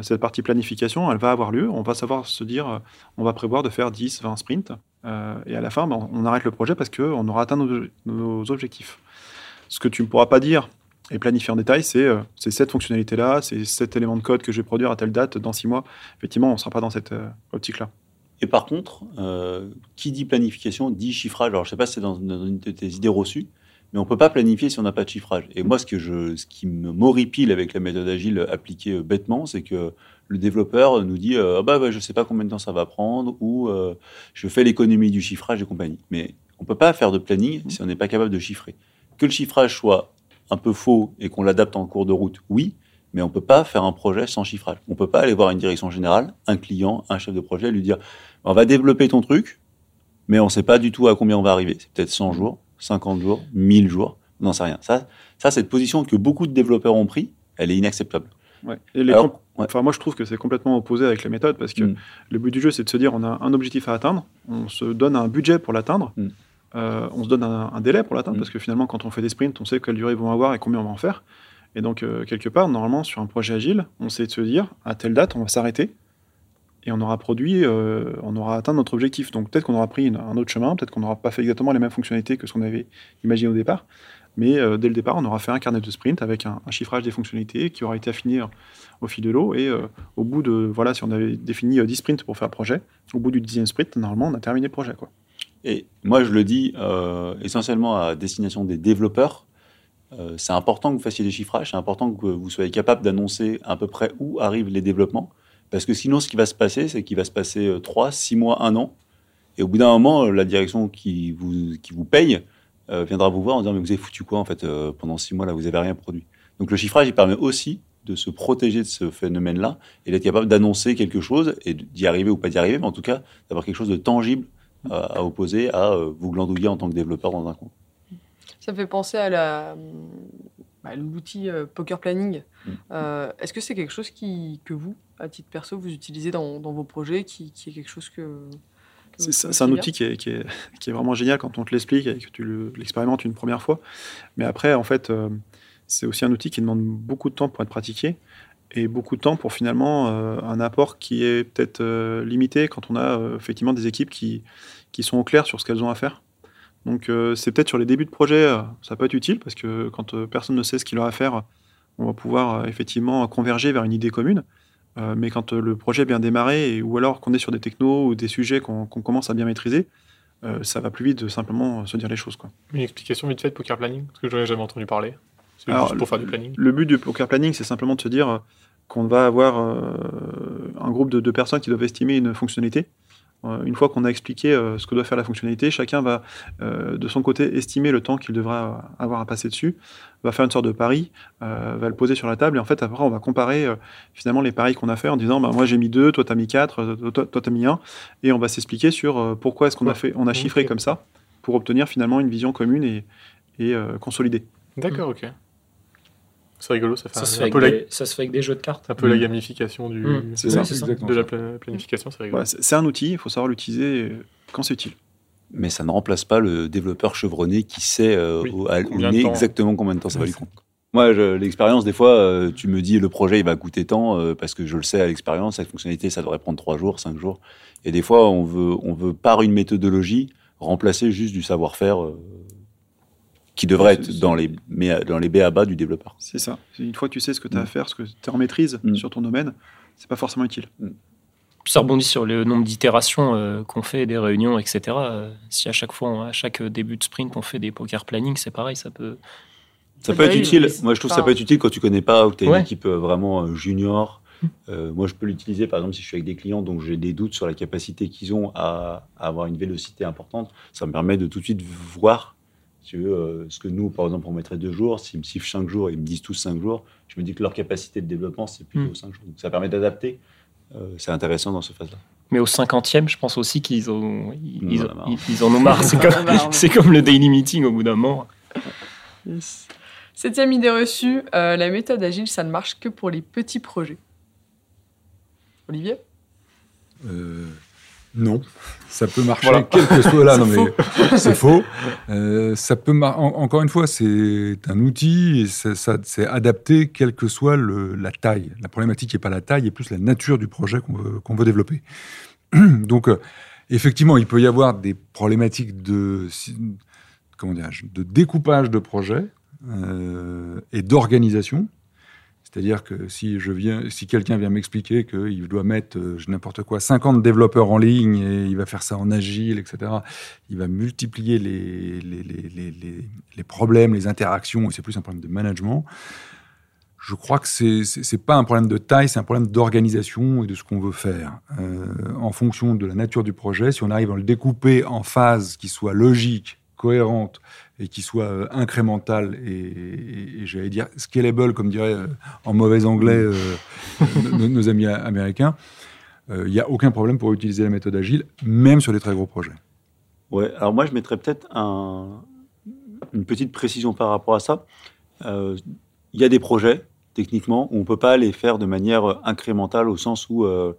cette partie planification, elle va avoir lieu. On va savoir se dire, on va prévoir de faire 10, 20 sprints. Euh, et à la fin, ben, on arrête le projet parce qu'on aura atteint nos, objectifs. Ce que tu ne pourras pas dire et planifier en détail, c'est euh, cette fonctionnalité-là, c'est cet élément de code que je vais produire à telle date dans six mois. Effectivement, on ne sera pas dans cette euh, optique-là. Et par contre, euh, qui dit planification dit chiffrage. Alors, je ne sais pas si c'est dans, dans une de tes idées reçues, mais on ne peut pas planifier si on n'a pas de chiffrage. Et moi, ce, que je, ce qui me m'horripile avec la méthode agile appliquée euh, bêtement, c'est que le développeur nous dit euh, ah bah, bah, je ne sais pas combien de temps ça va prendre, ou euh, je fais l'économie du chiffrage et compagnie. Mais on ne peut pas faire de planning si on n'est pas capable de chiffrer. Que le chiffrage soit un peu faux et qu'on l'adapte en cours de route, oui, mais on ne peut pas faire un projet sans chiffrage. On ne peut pas aller voir une direction générale, un client, un chef de projet, lui dire on va développer ton truc, mais on ne sait pas du tout à combien on va arriver. C'est peut-être 100 jours, 50 jours, 1000 jours, on n'en sait rien. Ça, ça, cette position que beaucoup de développeurs ont pris, elle est inacceptable. Ouais. Et les Alors, comp- ouais. enfin, moi, je trouve que c'est complètement opposé avec la méthode parce que Mm. le but du jeu, c'est de se dire on a un objectif à atteindre, on se donne un budget pour l'atteindre, Mm. euh, on se donne un, un délai pour l'atteindre Mm. parce que finalement, quand on fait des sprints, on sait quelle durée ils vont avoir et combien on va en faire. Et donc, euh, quelque part, normalement, sur un projet agile, on sait de se dire à telle date, on va s'arrêter et on aura produit, euh, on aura atteint notre objectif. Donc, peut-être qu'on aura pris un autre chemin, peut-être qu'on n'aura pas fait exactement les mêmes fonctionnalités que ce qu'on avait imaginé au départ. Mais euh, dès le départ, on aura fait un carnet de sprint avec un, un chiffrage des fonctionnalités qui aura été affiné au fil de l'eau. Et euh, au bout de, voilà, si on avait défini euh, 10 sprints pour faire le projet, au bout du dixième sprint, normalement, on a terminé le projet. Quoi. Et moi, je le dis essentiellement à destination des développeurs. C'est important que vous fassiez des chiffrages, c'est important que vous soyez capable d'annoncer à peu près où arrivent les développements. Parce que sinon, ce qui va se passer, c'est qu'il va se passer 3, 6 mois, 1 an. Et au bout d'un moment, euh, la direction qui vous, qui vous paye euh, viendra vous voir en disant Mais vous avez foutu quoi en fait euh, pendant 6 mois là, vous n'avez rien produit. Donc le chiffrage, il permet aussi de se protéger de ce phénomène-là et d'être capable d'annoncer quelque chose et d'y arriver ou pas d'y arriver, mais en tout cas d'avoir quelque chose de tangible à, à opposer à euh, vous glandouiller en tant que développeur dans un coin. Ça me fait penser à la bah, l'outil euh, poker planning. Mm. Euh, Est-ce que c'est quelque chose qui, que vous, à titre perso, vous utilisez dans, dans vos projets, qui, qui est quelque chose que, C'est un outil qui est, qui, est, [laughs] qui est vraiment génial quand on te l'explique et que tu le- l'expérimentes une première fois. Mais après, en fait, euh, c'est aussi un outil qui demande beaucoup de temps pour être pratiqué et beaucoup de temps pour finalement euh, un apport qui est peut-être euh, limité quand on a euh, effectivement des équipes qui, qui sont au clair sur ce qu'elles ont à faire. Donc c'est peut-être sur les débuts de projet, ça peut être utile parce que quand personne ne sait ce qu'il a à faire, on va pouvoir effectivement converger vers une idée commune. Euh, mais quand euh, le projet est bien démarré, et, ou alors qu'on est sur des technos ou des sujets qu'on commence à bien maîtriser, euh, ça va plus vite de simplement se dire les choses. Quoi. Une explication vite fait de poker planning, parce que j'en ai jamais entendu parler. C'est juste pour faire du planning. Le but du poker planning, c'est simplement de se dire qu'on va avoir euh, un groupe de, de personnes qui doivent estimer une fonctionnalité. Euh, une fois qu'on a expliqué euh, ce que doit faire la fonctionnalité, chacun va euh, de son côté estimer le temps qu'il devra avoir à passer dessus, va faire une sorte de pari, euh, va le poser sur la table et en fait après on va comparer euh, finalement les paris qu'on a fait en disant bah, moi j'ai mis deux, toi t'as mis quatre, euh, toi toi, t'as mis un et on va s'expliquer sur euh, pourquoi est-ce qu'on a fait, on a chiffré comme ça pour obtenir finalement une vision commune et, et euh, consolidée. D'accord, ok. C'est rigolo, ça fait Ça se, fait un avec la, des, ça se fait avec des jeux de cartes. un peu la Mm. gamification du, Mm. C'est Oui, ça, de la planification, c'est rigolo. C'est un outil, il faut savoir l'utiliser euh, quand c'est utile. Mais ça ne remplace pas le développeur chevronné qui sait euh, Oui, au, à- au combien de nez temps. exactement combien de temps ça va lui prendre. Moi, l'expérience, des fois, euh, tu me dis le projet il va coûter tant euh, parce que je le sais à l'expérience, cette fonctionnalité ça devrait prendre trois jours, cinq jours. Et des fois, on veut, on veut par une méthodologie remplacer juste du savoir-faire euh, qui devrait être dans les, dans les B à bas du développeur. C'est ça. Une fois que tu sais ce que tu as Mm. à faire, ce que tu es en maîtrise Mm. sur ton domaine, c'est pas forcément utile. Ça rebondit sur le nombre d'itérations euh, qu'on fait, des réunions, etc. Euh, si à chaque fois, on- à chaque début de sprint, on fait des poker planning, c'est pareil, ça peut. Ça peut être utile. Moi, je trouve que ça peut être utile quand tu connais pas ou que tu as Ouais. une équipe euh, vraiment euh, junior. Euh, moi, je peux l'utiliser, par exemple, si je suis avec des clients, donc j'ai des doutes sur la capacité qu'ils ont à, à avoir une vélocité importante. Ça me permet de tout de suite voir si tu veux, euh, ce que nous, par exemple, on mettrait deux jours. S'ils me sifflent cinq jours et ils me disent tous cinq jours, je me dis que leur capacité de développement, c'est plutôt Mm. cinq jours. Donc, ça permet d'adapter. Euh, c'est intéressant dans ce phase-là. Mais au 50e, je pense aussi qu'ils ont, ils, en a marre. ils- ils en ont marre. [laughs] C'est comme, le daily meeting au bout d'un moment. Septième idée reçue, euh, la méthode agile, ça ne marche que pour les petits projets. Olivier? Euh, non, ça peut marcher Voilà. quel que soit là. [laughs] Non mais c'est faux. Euh, ça peut en- encore une fois, c'est un outil et c'est adapté quelle que soit le- la taille. La problématique n'est pas la taille, et plus la nature du projet qu'on veut, qu'on veut développer. [clears throat] Donc euh, effectivement, il peut y avoir des problématiques de comment de découpage de projet euh, et d'organisation. C'est-à-dire que si si quelqu'un vient m'expliquer qu'il doit mettre euh, n'importe quoi 50 développeurs en ligne et il va faire ça en agile, etc. Il va multiplier les, problèmes, les interactions, et c'est plus un problème de management. Je crois que c'est c'est pas un problème de taille, c'est un problème d'organisation et de ce qu'on veut faire. Euh, en fonction de la nature du projet, si on arrive à le découper en phases qui soient logiques, cohérentes et qui soient euh, incrémentales et, et- et j'allais dire scalable, comme dirait euh, en mauvais anglais euh, [laughs] nos, nos amis américains, il n'y a aucun problème pour utiliser la méthode agile, même sur les très gros projets. Ouais, alors moi je mettrais peut-être un- une petite précision par rapport à ça. Euh, Il y a des projets, techniquement, où on ne peut pas les faire de manière incrémentale au sens où euh,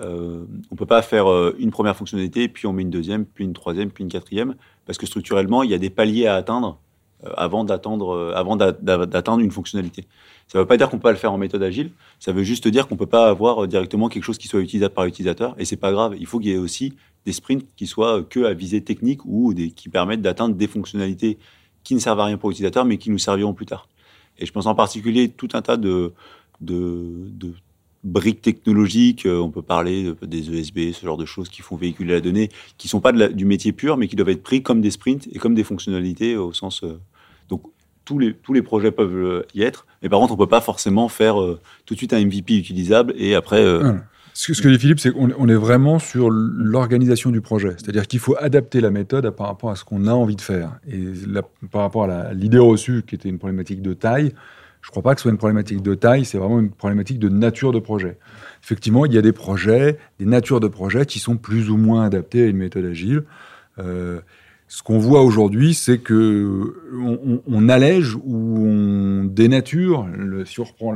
euh, on ne peut pas faire euh, une première fonctionnalité, puis on met une deuxième, puis une troisième, puis une quatrième, parce que structurellement, il y a des paliers à atteindre euh, avant d'attendre euh, avant d'a- d'a- d'atteindre une fonctionnalité. Ça ne veut pas dire qu'on peut pas le faire en méthode agile, ça veut juste dire qu'on ne peut pas avoir directement quelque chose qui soit utilisable par utilisateur, et c'est pas grave. Il faut qu'il y ait aussi des sprints qui soient que à visée technique ou qui permettent d'atteindre des fonctionnalités qui ne servent à rien pour l'utilisateur, mais qui nous serviront plus tard. Et je pense en particulier tout un tas de briques technologiques. euh, On peut parler de- des ESB, ce genre de choses qui font véhiculer la donnée, qui sont pas du métier pur, mais qui doivent être pris comme des sprints et comme des fonctionnalités au sens. euh, donc tous les, projets peuvent euh, y être, mais par contre on peut pas forcément faire tout de suite un MVP utilisable et après. Ce que, dit Philippe, c'est qu'on on est vraiment sur l'organisation du projet. C'est-à-dire qu'il faut adapter la méthode à- par rapport à ce qu'on a envie de faire. Et par rapport à l'idée reçue, qui était une problématique de taille, je ne crois pas que ce soit une problématique de taille, c'est vraiment une problématique de nature de projet. Effectivement, il y a des projets, des natures de projets qui sont plus ou moins adaptés à une méthode agile. Euh, ce qu'on voit aujourd'hui, c'est que on, on- allège ou on dénature. Si on reprend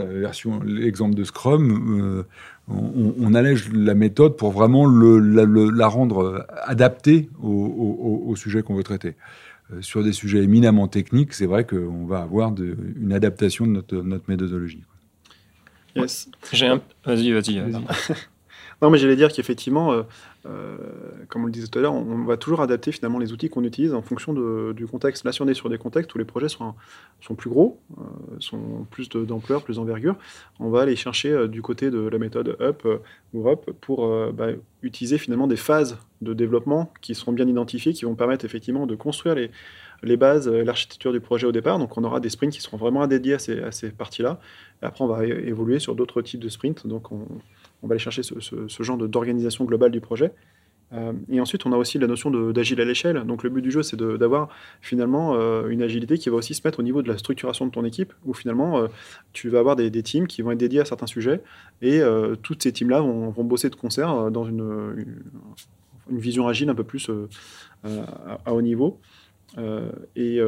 l'exemple de Scrum, on, allège la méthode pour vraiment la, rendre adaptée au, sujet qu'on veut traiter. Sur des sujets éminemment techniques, c'est vrai qu'on va avoir une adaptation de notre, notre méthodologie. Yes. Vas-y, vas-y. Vas [laughs] non, mais j'allais dire qu'effectivement, euh, euh, comme on le disait tout à l'heure, on, va toujours adapter finalement les outils qu'on utilise en fonction du contexte. Là, si on est sur des contextes où les projets sont, sont plus gros, euh, sont plus d'ampleur, plus d'envergure, on va aller chercher du côté de la méthode Up ou Up pour bah, utiliser finalement des phases de développement qui seront bien identifiées, qui vont permettre effectivement de construire les, les bases, l'architecture du projet au départ. Donc, on aura des sprints qui seront vraiment dédiés à ces, parties-là. Après, on va évoluer sur d'autres types de sprints. Donc, on, on va aller chercher ce, genre d'organisation globale du projet. Euh, et ensuite, on a aussi la notion d'agile à l'échelle. Donc, le but du jeu, c'est d'avoir finalement euh, une agilité qui va aussi se mettre au niveau de la structuration de ton équipe, où finalement, euh, tu vas avoir des, teams qui vont être dédiés à certains sujets, et toutes ces teams-là vont, bosser de concert dans une, vision agile un peu plus à, haut niveau. et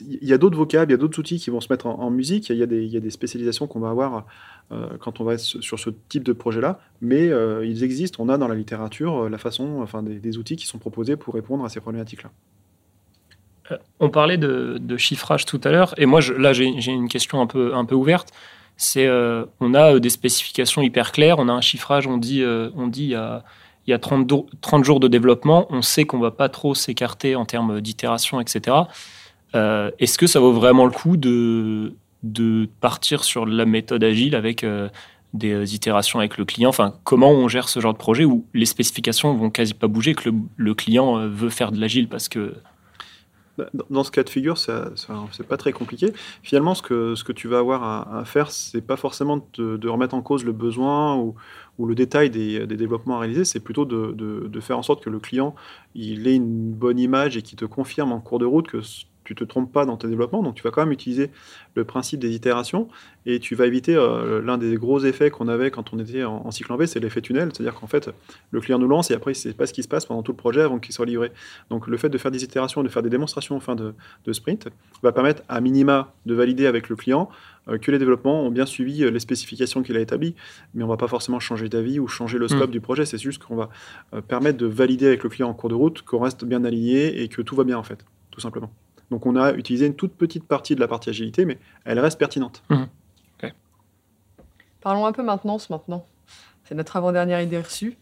il y a d'autres vocables, il y a d'autres outils qui vont se mettre en, musique, il y, a des, spécialisations qu'on va avoir euh, quand on va sur ce type de projet-là, mais euh, ils existent, on a dans la littérature euh, la façon, enfin des, outils qui sont proposés pour répondre à ces problématiques-là. On parlait de, chiffrage tout à l'heure, et moi là j'ai une question un peu, ouverte. C'est on a des spécifications hyper claires, on a un chiffrage, on dit, on dit il y a, il y a 30, 30 jours de développement, on sait qu'on va pas trop s'écarter en termes d'itération, etc. Euh, est-ce que ça vaut vraiment le coup de, de partir sur la méthode agile avec euh, des itérations avec le client? Enfin, comment on gère ce genre de projet où les spécifications vont quasi pas bouger, que le, client euh, veut faire de l'agile parce que bah, dans ce cas de figure, c'est pas très compliqué. Finalement, ce que, ce que tu vas avoir à, à faire, c'est pas forcément de, remettre en cause le besoin ou, ou le détail des, des, développements à réaliser, c'est plutôt de, de, faire en sorte que le client il ait une bonne image et qu'il te confirme en cours de route que tu te trompes pas dans tes développements, donc tu vas quand même utiliser le principe des itérations et tu vas éviter euh, l'un des gros effets qu'on avait quand on était en, cycle en V, c'est l'effet tunnel, c'est-à-dire qu'en fait le client nous lance et après il ne sait pas ce qui se passe pendant tout le projet avant qu'il soit livré. Donc le fait de faire des itérations, de faire des démonstrations en fin de, sprint va permettre à minima de valider avec le client euh, que les développements ont bien suivi euh, les spécifications qu'il a établies, mais on ne va pas forcément changer d'avis ou changer le hmm. scope du projet, c'est juste qu'on va permettre de valider avec le client en cours de route qu'on reste bien aligné et que tout va bien en fait, tout simplement. Donc on a utilisé une toute petite partie de la partie agilité, mais elle reste pertinente. Mhm. Parlons un peu maintenance maintenant. C'est notre avant-dernière idée reçue.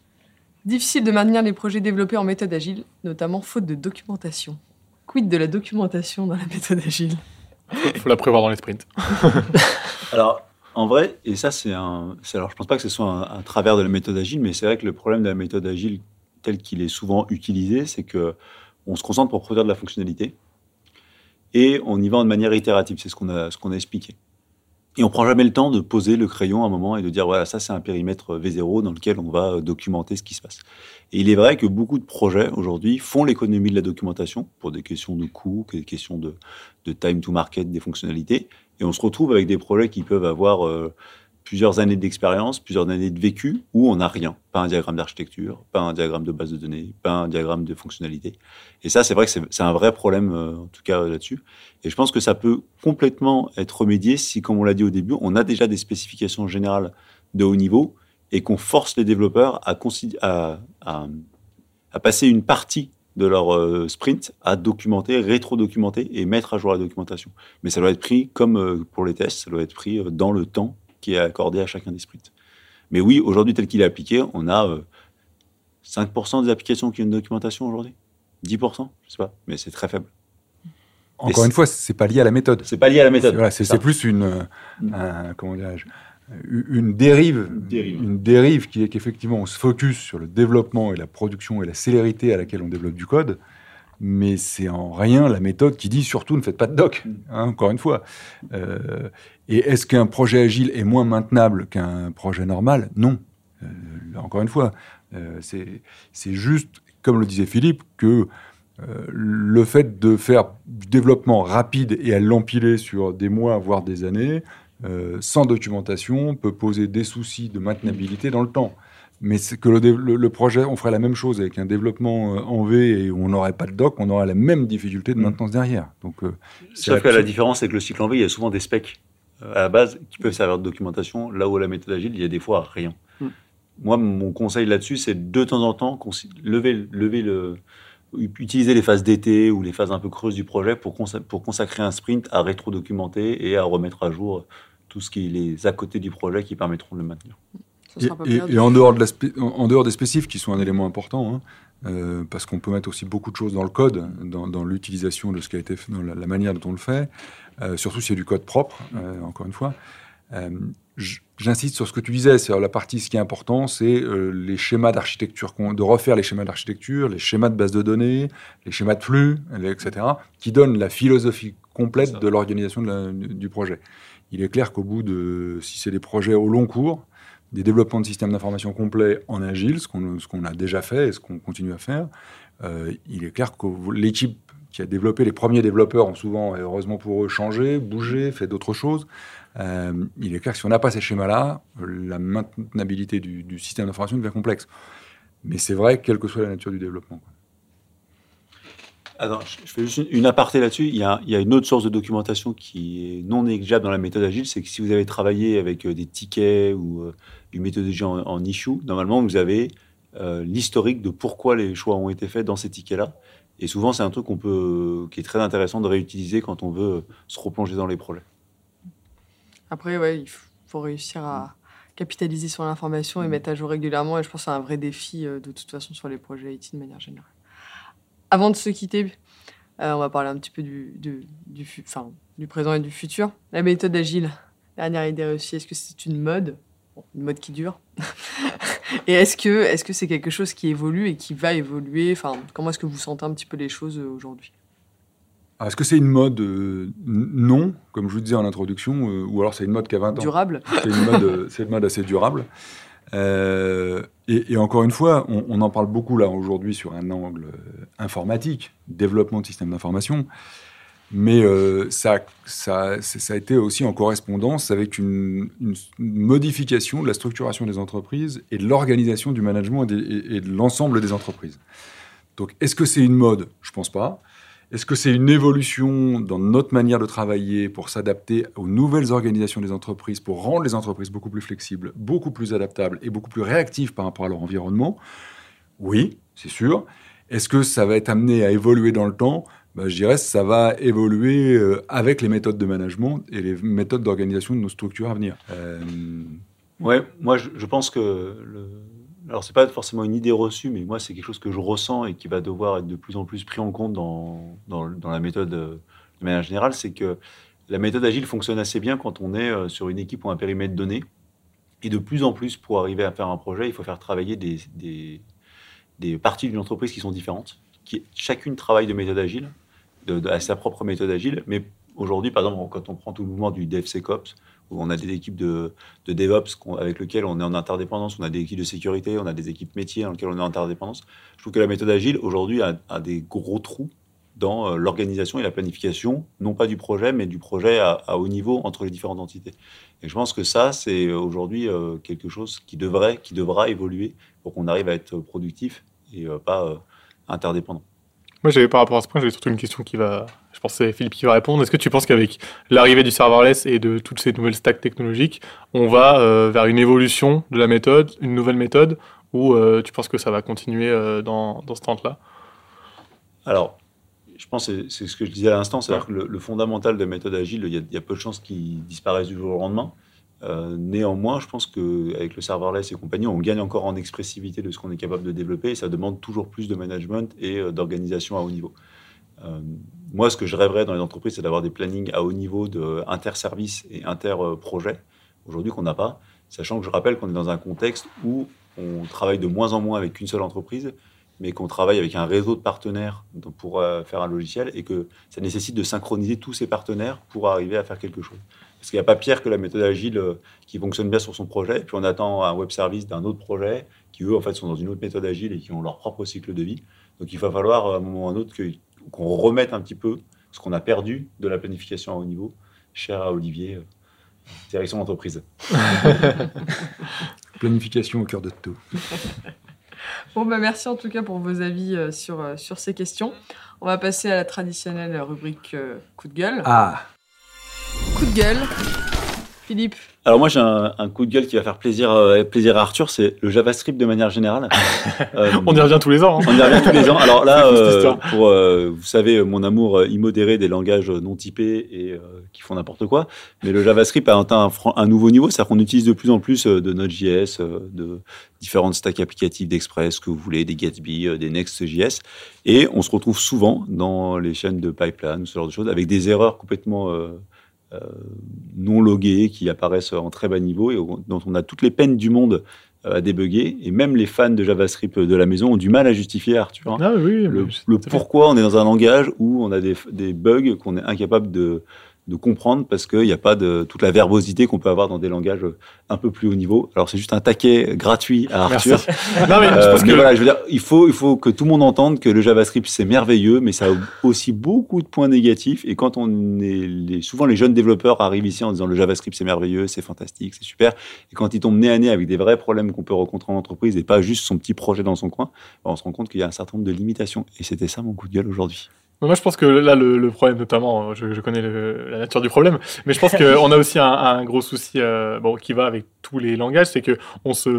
Difficile de maintenir les projets développés en méthode agile, notamment faute de documentation. Quid de la documentation dans la méthode agile? Il [laughs] faut la prévoir dans les sprints. [laughs] alors, en vrai, et ça c'est un... Alors je pense pas que ce soit un, travers de la méthode agile, mais c'est vrai que le problème de la méthode agile tel qu'il est souvent utilisé, c'est que on se concentre pour produire de la fonctionnalité et on y va de manière itérative. C'est ce qu'on a, expliqué. Et on prend jamais le temps de poser le crayon à un moment et de dire voilà ça c'est un périmètre V0 dans lequel on va documenter ce qui se passe. Et il est vrai que beaucoup de projets aujourd'hui font l'économie de la documentation pour des questions de coût, des questions de, de time to market, des fonctionnalités. Et on se retrouve avec des projets qui peuvent avoir euh, plusieurs années d'expérience, plusieurs années de vécu, où on n'a rien. Pas un diagramme d'architecture, pas un diagramme de base de données, pas un diagramme de fonctionnalité. Et ça, c'est vrai que c'est un vrai problème, euh, en tout cas là-dessus. Et je pense que ça peut complètement être remédié si, comme on l'a dit au début, on a déjà des spécifications générales de haut niveau et qu'on force les développeurs à, passer une partie de leur euh, sprint à documenter, rétro-documenter et mettre à jour la documentation. Mais ça doit être pris, comme euh, pour les tests, ça doit être pris dans le temps qui est accordé à chacun des sprints. Mais oui, aujourd'hui, tel qu'il est appliqué, on a 5% euh, des applications qui ont une documentation aujourd'hui 10% Je sais pas, mais c'est très faible. Encore une fois, c'est pas lié à la méthode. C'est pas lié à la méthode. C'est plus une, mm. comment une dérive, une dérive qui est qu'effectivement on se focus sur le développement et la production et la célérité à laquelle on développe du code, mais c'est en rien la méthode qui dit surtout ne faites pas de doc, mm. hein, encore une fois. Euh, et est-ce qu'un projet agile est moins maintenable qu'un projet normal? Non. Euh, encore une fois, euh, c'est juste, comme le disait Philippe, que le fait de faire du développement rapide et à l'empiler sur des mois, voire des années, sans documentation, peut poser des soucis de maintenabilité dans le temps. mais que le, dé- le- le projet, on ferait la même chose avec un développement euh, en V et on n'aurait pas de doc, on aurait la même difficulté de Mm. maintenance derrière. Donc, euh, Sauf que la différence, c'est que le cycle en V, il y a souvent des specs euh, à la base qui peuvent servir de documentation, là où la méthode agile, il y a des fois rien. Mm. Moi, mon conseil là-dessus, c'est de temps en temps lever, lever le, utiliser les phases d'été ou les phases un peu creuses du projet pour, consa- pour consacrer un sprint à rétro-documenter et à remettre à jour tout ce qui est les à côté du projet qui permettront de le maintenir. Et, en, dehors de la en en dehors des spécifs, qui sont un élément important, hein, euh, parce qu'on peut mettre aussi beaucoup de choses dans le code, dans, dans l'utilisation de ce qui a été fait, dans la, la manière dont on le fait, euh, surtout si c'est du code propre, euh, encore une fois. Euh, J'insiste sur ce que tu disais, c'est la partie, ce qui est important, c'est les schémas d'architecture, de refaire les schémas d'architecture, les schémas de base de données, les schémas de flux, etc., qui donnent la philosophie complète de l'organisation du projet. Il est clair qu'au bout de, si c'est des projets au long cours, des développements de systèmes d'information complets en agile, ce qu'on a déjà fait et ce qu'on continue à faire, euh, il est clair que l'équipe qui a développé, les premiers développeurs ont souvent, et heureusement pour eux, changé, bougé, fait d'autres choses. Euh, il est clair que si on n'a pas ces schémas-là, la maintenabilité du, système d'information devient complexe. Mais c'est vrai, quelle que soit la nature du développement. Alors, je fais juste une- aparté là-dessus. Il il y a une autre source de documentation qui est non négligeable dans la méthode agile, c'est que si vous avez travaillé avec euh, des tickets ou euh, une méthodologie en, en issue, normalement, vous avez euh, l'historique de pourquoi les choix ont été faits dans ces tickets-là. Et souvent, c'est un truc qu'on peut, qui est très intéressant de réutiliser quand on veut euh, se replonger dans les projets. Après, ouais, il faut réussir à capitaliser sur l'information Mm. et mettre à jour régulièrement. Et je pense que c'est un vrai défi euh, de toute façon sur les projets IT de manière générale. Avant de se quitter, euh, on va parler un petit peu du, du, du, enfin, du présent et du futur. La méthode agile, dernière idée réussie, est-ce que c'est une mode? Bon, Une mode qui dure [laughs] Et est-ce que est-ce que c'est quelque chose qui évolue et qui va évoluer? Enfin, comment est-ce que vous sentez un petit peu les choses euh, aujourd'hui? Alors, Est-ce que c'est une mode euh, Non, comme je vous disais en introduction, euh, ou alors c'est une mode qui a 20 ans? Durable. C'est une mode, c'est une mode assez durable. Euh, et, et encore une fois, on, on en parle beaucoup là aujourd'hui sur un angle informatique, développement de systèmes d'information, mais euh, ça, a été aussi en correspondance avec une, modification de la structuration des entreprises et de l'organisation du management et, et- de l'ensemble des entreprises. Donc, est-ce que c'est une mode? Je pense pas. Est-ce que c'est une évolution dans notre manière de travailler pour s'adapter aux nouvelles organisations des entreprises, pour rendre les entreprises beaucoup plus flexibles, beaucoup plus adaptables et beaucoup plus réactives par rapport à leur environnement? Oui, c'est sûr. Est-ce que ça va être amené à évoluer dans le temps? Ben, Je dirais que ça va évoluer euh, avec les méthodes de management et les méthodes d'organisation de nos structures à venir. Euh, Ouais, moi je, pense que le... alors c'est pas forcément une idée reçue, mais moi c'est quelque chose que je ressens et qui va devoir être de plus en plus pris en compte dans, dans, dans la méthode euh, de manière générale, c'est que la méthode agile fonctionne assez bien quand on est euh, sur une équipe ou un périmètre donné. Et de plus en plus, pour arriver à faire un projet, il faut faire travailler des, des, des parties d'une entreprise qui sont différentes, qui chacune travaille de méthode agile, à sa propre méthode agile. Mais aujourd'hui, par exemple, quand on prend tout le mouvement du DevSecOps, où on a des équipes de, de DevOps avec lesquelles on est en interdépendance, on a des équipes de sécurité, on a des équipes métiers dans lesquelles on est en interdépendance. Je trouve que la méthode agile, aujourd'hui, a, des gros trous dans euh, l'organisation et la planification, non pas du projet, mais du projet à, haut niveau entre les différentes entités. Et je pense que ça, c'est euh, aujourd'hui euh, quelque chose qui devrait, qui devra évoluer pour qu'on arrive à être productif et pas interdépendant. Moi, j'avais par rapport à ce point, j'avais surtout une question qui va. Je pense que c'est Philippe qui va répondre. Est-ce que tu penses qu'avec l'arrivée du serverless et de toutes ces nouvelles stacks technologiques, on va euh, vers une évolution de la méthode, une nouvelle méthode, ou euh, tu penses que ça va continuer euh, dans, ce temps-là Alors, je pense que c'est- ce que je disais à l'instant, c'est-à-dire que le, fondamental de méthode agile, il y, il y a peu de chances qu'il disparaisse du jour au lendemain. Euh, néanmoins, je pense qu'avec le serverless et compagnie, on gagne encore en expressivité de ce qu'on est capable de développer et ça demande toujours plus de management et euh, d'organisation à haut niveau. Euh, moi, ce que je rêverais dans les entreprises, c'est d'avoir des plannings à haut niveau de inter-services et inter-projets, aujourd'hui qu'on n'a pas, sachant que je rappelle qu'on est dans un contexte où on travaille de moins en moins avec une seule entreprise, mais qu'on travaille avec un réseau de partenaires pour faire un logiciel et que ça nécessite de synchroniser tous ces partenaires pour arriver à faire quelque chose. Parce qu'il n'y a pas pire que la méthode agile euh, qui fonctionne bien sur son projet, et puis on attend un web service d'un autre projet qui, eux, en fait, sont dans une autre méthode agile et qui ont leur propre cycle de vie. Donc il va falloir, à un moment ou à un autre, qu'on remette un petit peu ce qu'on a perdu de la planification à haut niveau, cher à Olivier, euh, Direction d'entreprise. [laughs] Planification au cœur de tout. [laughs] Bon, bah merci en tout cas pour vos avis euh, sur, euh, sur ces questions. On va passer à la traditionnelle rubrique euh, coup de gueule. Ah Coup de gueule. Philippe, Alors moi j'ai un, un coup de gueule qui va faire plaisir, euh, plaisir à Arthur, c'est le JavaScript de manière générale. [laughs] Euh, On y revient tous les ans. hein. On y revient tous les ans. Alors là, euh, pour euh, vous savez mon amour immodéré des langages non typés et euh, qui font n'importe quoi, mais le JavaScript a atteint un, nouveau niveau, c'est-à-dire qu'on utilise de plus en plus de Node.js, de différentes stacks applicatives d'Express que vous voulez, des Gatsby, des Next.js, et on se retrouve souvent dans les chaînes de pipeline, ce genre de choses, avec des erreurs complètement non loguées qui apparaissent en très bas niveau et dont on a toutes les peines du monde euh, à débugger. Et même les fans de JavaScript de la maison ont du mal à justifier, Arthur. hein, Ah oui, le, pourquoi on est dans un langage où on a des, des bugs qu'on est incapable de, de comprendre parce qu'il n'y a pas de toute la verbosité qu'on peut avoir dans des langages un peu plus haut niveau. Alors c'est juste un taquet gratuit à. Arthur. [laughs] Non, mais je Euh, mais que voilà, je veux dire, il faut, il faut que tout le monde entende que le JavaScript c'est merveilleux, mais ça a aussi beaucoup de points négatifs. Et quand on est, les, souvent les jeunes développeurs arrivent ici en disant le JavaScript c'est merveilleux, c'est fantastique, c'est super. Et quand ils tombent nez à nez avec des vrais problèmes qu'on peut rencontrer en entreprise et pas juste son petit projet dans son coin, ben, on se rend compte qu'il y a un certain nombre de limitations. Et c'était ça mon coup de gueule aujourd'hui. Moi, je pense que là, le, le problème, notamment, je, je connais le- la nature du problème, mais je pense qu'on [laughs] a aussi un, un gros souci euh, bon, qui va avec tous les langages, c'est que on se,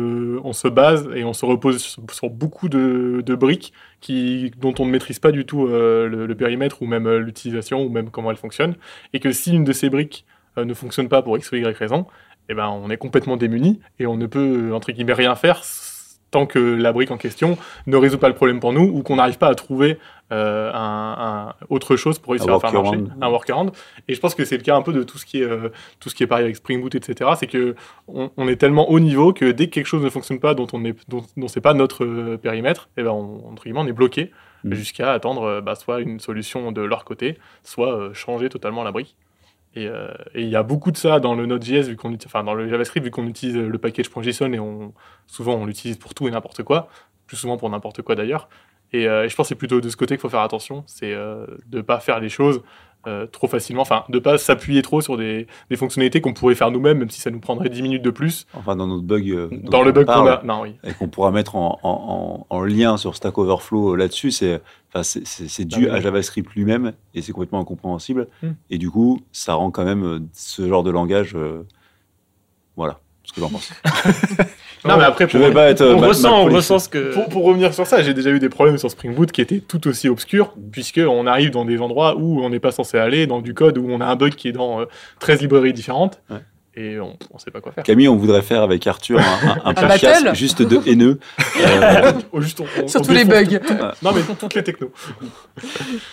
on se base et on se repose sur, sur beaucoup de, de briques qui, dont on ne maîtrise pas du tout euh, le, le périmètre ou même euh, l'utilisation ou même comment elle fonctionne, et que si une de ces briques euh, ne fonctionne pas pour x ou y raison, eh ben, on est complètement démuni et on ne peut, entre guillemets, rien faire tant que la brique en question ne résout pas le problème pour nous ou qu'on n'arrive pas à trouver euh, un, un- autre chose pour réussir à faire marcher un workaround. Et je pense que c'est le cas un peu de tout ce qui est euh, tout ce qui est pareil avec Spring Boot, etc. C'est que on, on est tellement haut niveau que dès que quelque chose ne fonctionne pas, dont on est dont, dont c'est pas notre euh, périmètre, et ben on, entre guillemets on est bloqué Mm. jusqu'à attendre bah, soit une solution de leur côté, soit changer totalement la brique. Et euh, et il y a beaucoup de ça dans le Node.js, enfin dans le JavaScript, vu qu'on utilise le package.json et on, souvent on l'utilise pour tout et n'importe quoi, plus souvent pour n'importe quoi d'ailleurs. Et, euh, je pense que c'est plutôt de ce côté qu'il faut faire attention, c'est euh, de pas faire les choses euh, trop facilement, enfin de pas s'appuyer trop sur des, des fonctionnalités qu'on pourrait faire nous-mêmes, même si ça nous prendrait 10 minutes de plus. Enfin, dans notre bug. euh, Dans le on bug qu'on a. Non, oui. Et qu'on pourra mettre en, en- en- en lien sur Stack Overflow euh, là-dessus, c'est enfin, c'est- c'est- c'est dû Ah oui. à JavaScript lui-même et c'est complètement incompréhensible. Hmm. Et du coup, ça rend quand même ce genre de langage. euh, voilà ce que j'en pense. [laughs] Non, mais après, Je pour, vais pas être. euh, on mal- ressent, mal on ressent ce que. pour, pour revenir sur ça, j'ai déjà eu des problèmes sur Spring Boot qui étaient tout aussi obscurs, puisqu'on arrive dans des endroits où on n'est pas censé aller, dans du code où on a un bug qui est dans euh, 13 librairies différentes, Ouais. et on ne sait pas quoi faire. Camille, on voudrait faire avec Arthur un, un, un [laughs] podcast juste de haineux. [laughs] Euh, juste, on- on- sur on tous les bugs. tout- Non, mais toutes les technos.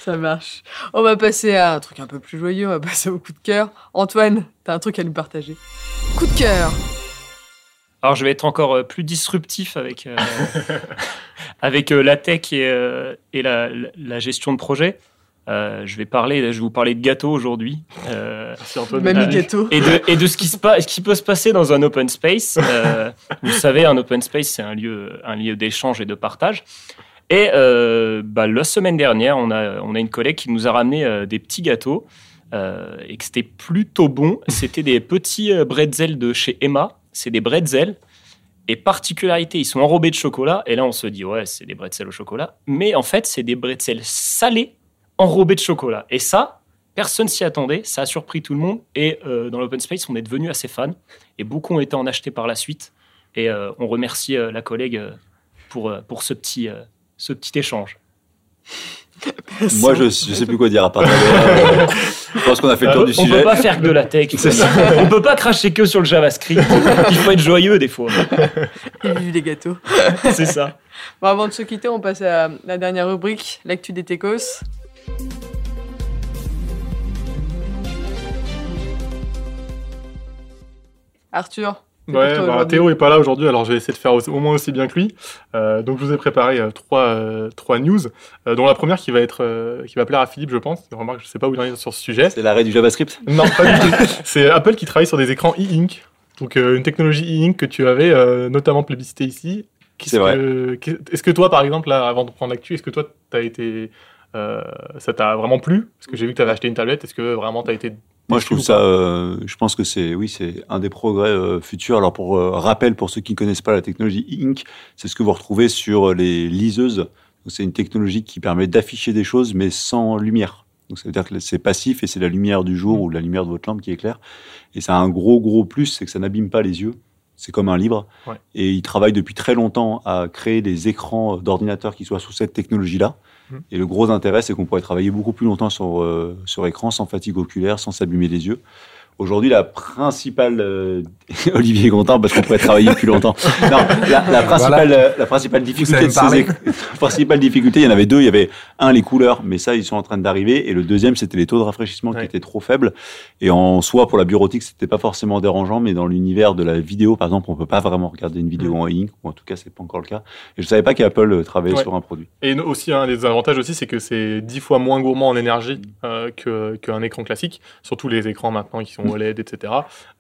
Ça marche. On va passer à un truc un peu plus joyeux, on va passer au coup de cœur. Antoine, t'as un truc à nous partager. Coup de cœur. Alors, je vais être encore euh, plus disruptif avec, euh, [laughs] avec euh, la tech et, euh, et la, gestion de projet. Euh, je, vais parler, je vais vous parler de gâteaux aujourd'hui. Euh, Merci Antoine. Mamie euh, gâteau. et de, et de ce, qui se pa- ce qui peut se passer dans un open space. Euh, vous savez, un open space, c'est un lieu, un lieu d'échange et de partage. Et euh, bah, la semaine dernière, on a, on a une collègue qui nous a ramené euh, des petits gâteaux euh, et que c'était plutôt bon. C'était des petits euh, bretzels de chez Emma. C'est des bretzels. Et particularité, ils sont enrobés de chocolat. Et là, on se dit, ouais, c'est des bretzels au chocolat. Mais en fait, c'est des bretzels salés enrobés de chocolat. Et ça, personne s'y attendait. Ça a surpris tout le monde. Et euh, dans l'open space, on est devenu assez fans. Et beaucoup ont été en achetés par la suite. Et euh, on remercie euh, la collègue pour, pour ce, petit, ce petit échange. Moi, je, je sais plus quoi dire à part. euh, [laughs] je pense qu'on a fait le tour du on sujet. peut pas faire que de la tech. On peut pas cracher que sur le JavaScript. Il faut être joyeux des fois. Et vive les gâteaux. C'est ça. Bon, avant de se quitter, on passe à la dernière rubrique, l'actu des techos. Arthur. Ouais, bah. Théo est pas là aujourd'hui, alors je vais essayer de faire au, moins aussi bien que lui. Euh, donc je vous ai préparé euh, trois, euh, trois news, euh, dont la première qui va être, euh, qui va plaire à Philippe, je pense. Remarque, je sais pas où il en est sur ce sujet. C'est l'arrêt du JavaScript? Non, pas du tout. [laughs] C'est Apple qui travaille sur des écrans e-ink. Donc euh, une technologie e-ink que tu avais euh, notamment plébiscité ici. C'est vrai. Est-ce que toi, par exemple, là, avant de prendre l'actu, est-ce que toi, t'as été, euh, ça t'a vraiment plu? Parce que j'ai vu que tu avais acheté une tablette. Est-ce que vraiment t'as été Moi, je trouve ça. Euh, je pense que c'est, oui, c'est un des progrès euh, futurs. Alors, pour euh, rappel, pour ceux qui ne connaissent pas la technologie Ink, c'est ce que vous retrouvez sur les liseuses. C'est une technologie qui permet d'afficher des choses, mais sans lumière. Donc, ça veut dire que c'est passif et c'est la lumière du jour ou la lumière de votre lampe qui éclaire. Et ça a un gros, gros plus, c'est que ça n'abîme pas les yeux. C'est comme un livre. Ouais. Et ils travaillent depuis très longtemps à créer des écrans d'ordinateur qui soient sous cette technologie-là. Mhm. Et le gros intérêt, c'est qu'on pourrait travailler beaucoup plus longtemps sur, euh, sur écran, sans fatigue oculaire, sans s'abîmer les yeux. Aujourd'hui, la principale... euh, [laughs] Olivier est content parce qu'on pourrait travailler plus longtemps. Non, la, la principale, euh, la principale difficulté de ces [laughs] principale difficulté, il y en avait deux. Il y avait un, les couleurs, mais ça, ils sont en train d'arriver. Et le deuxième, c'était les taux de rafraîchissement Ouais. qui étaient trop faibles. Et en soi, pour la bureautique, c'était pas forcément dérangeant, mais dans l'univers de la vidéo, par exemple, on peut pas vraiment regarder une vidéo Mm. en ink, ou en tout cas, c'est pas encore le cas. Et je savais pas qu'Apple euh, travaillait Ouais. sur un produit. Et aussi, un des avantages aussi, c'est que c'est dix fois moins gourmand en énergie euh, que- qu'un écran classique, surtout les écrans maintenant qui sont OLED, etc.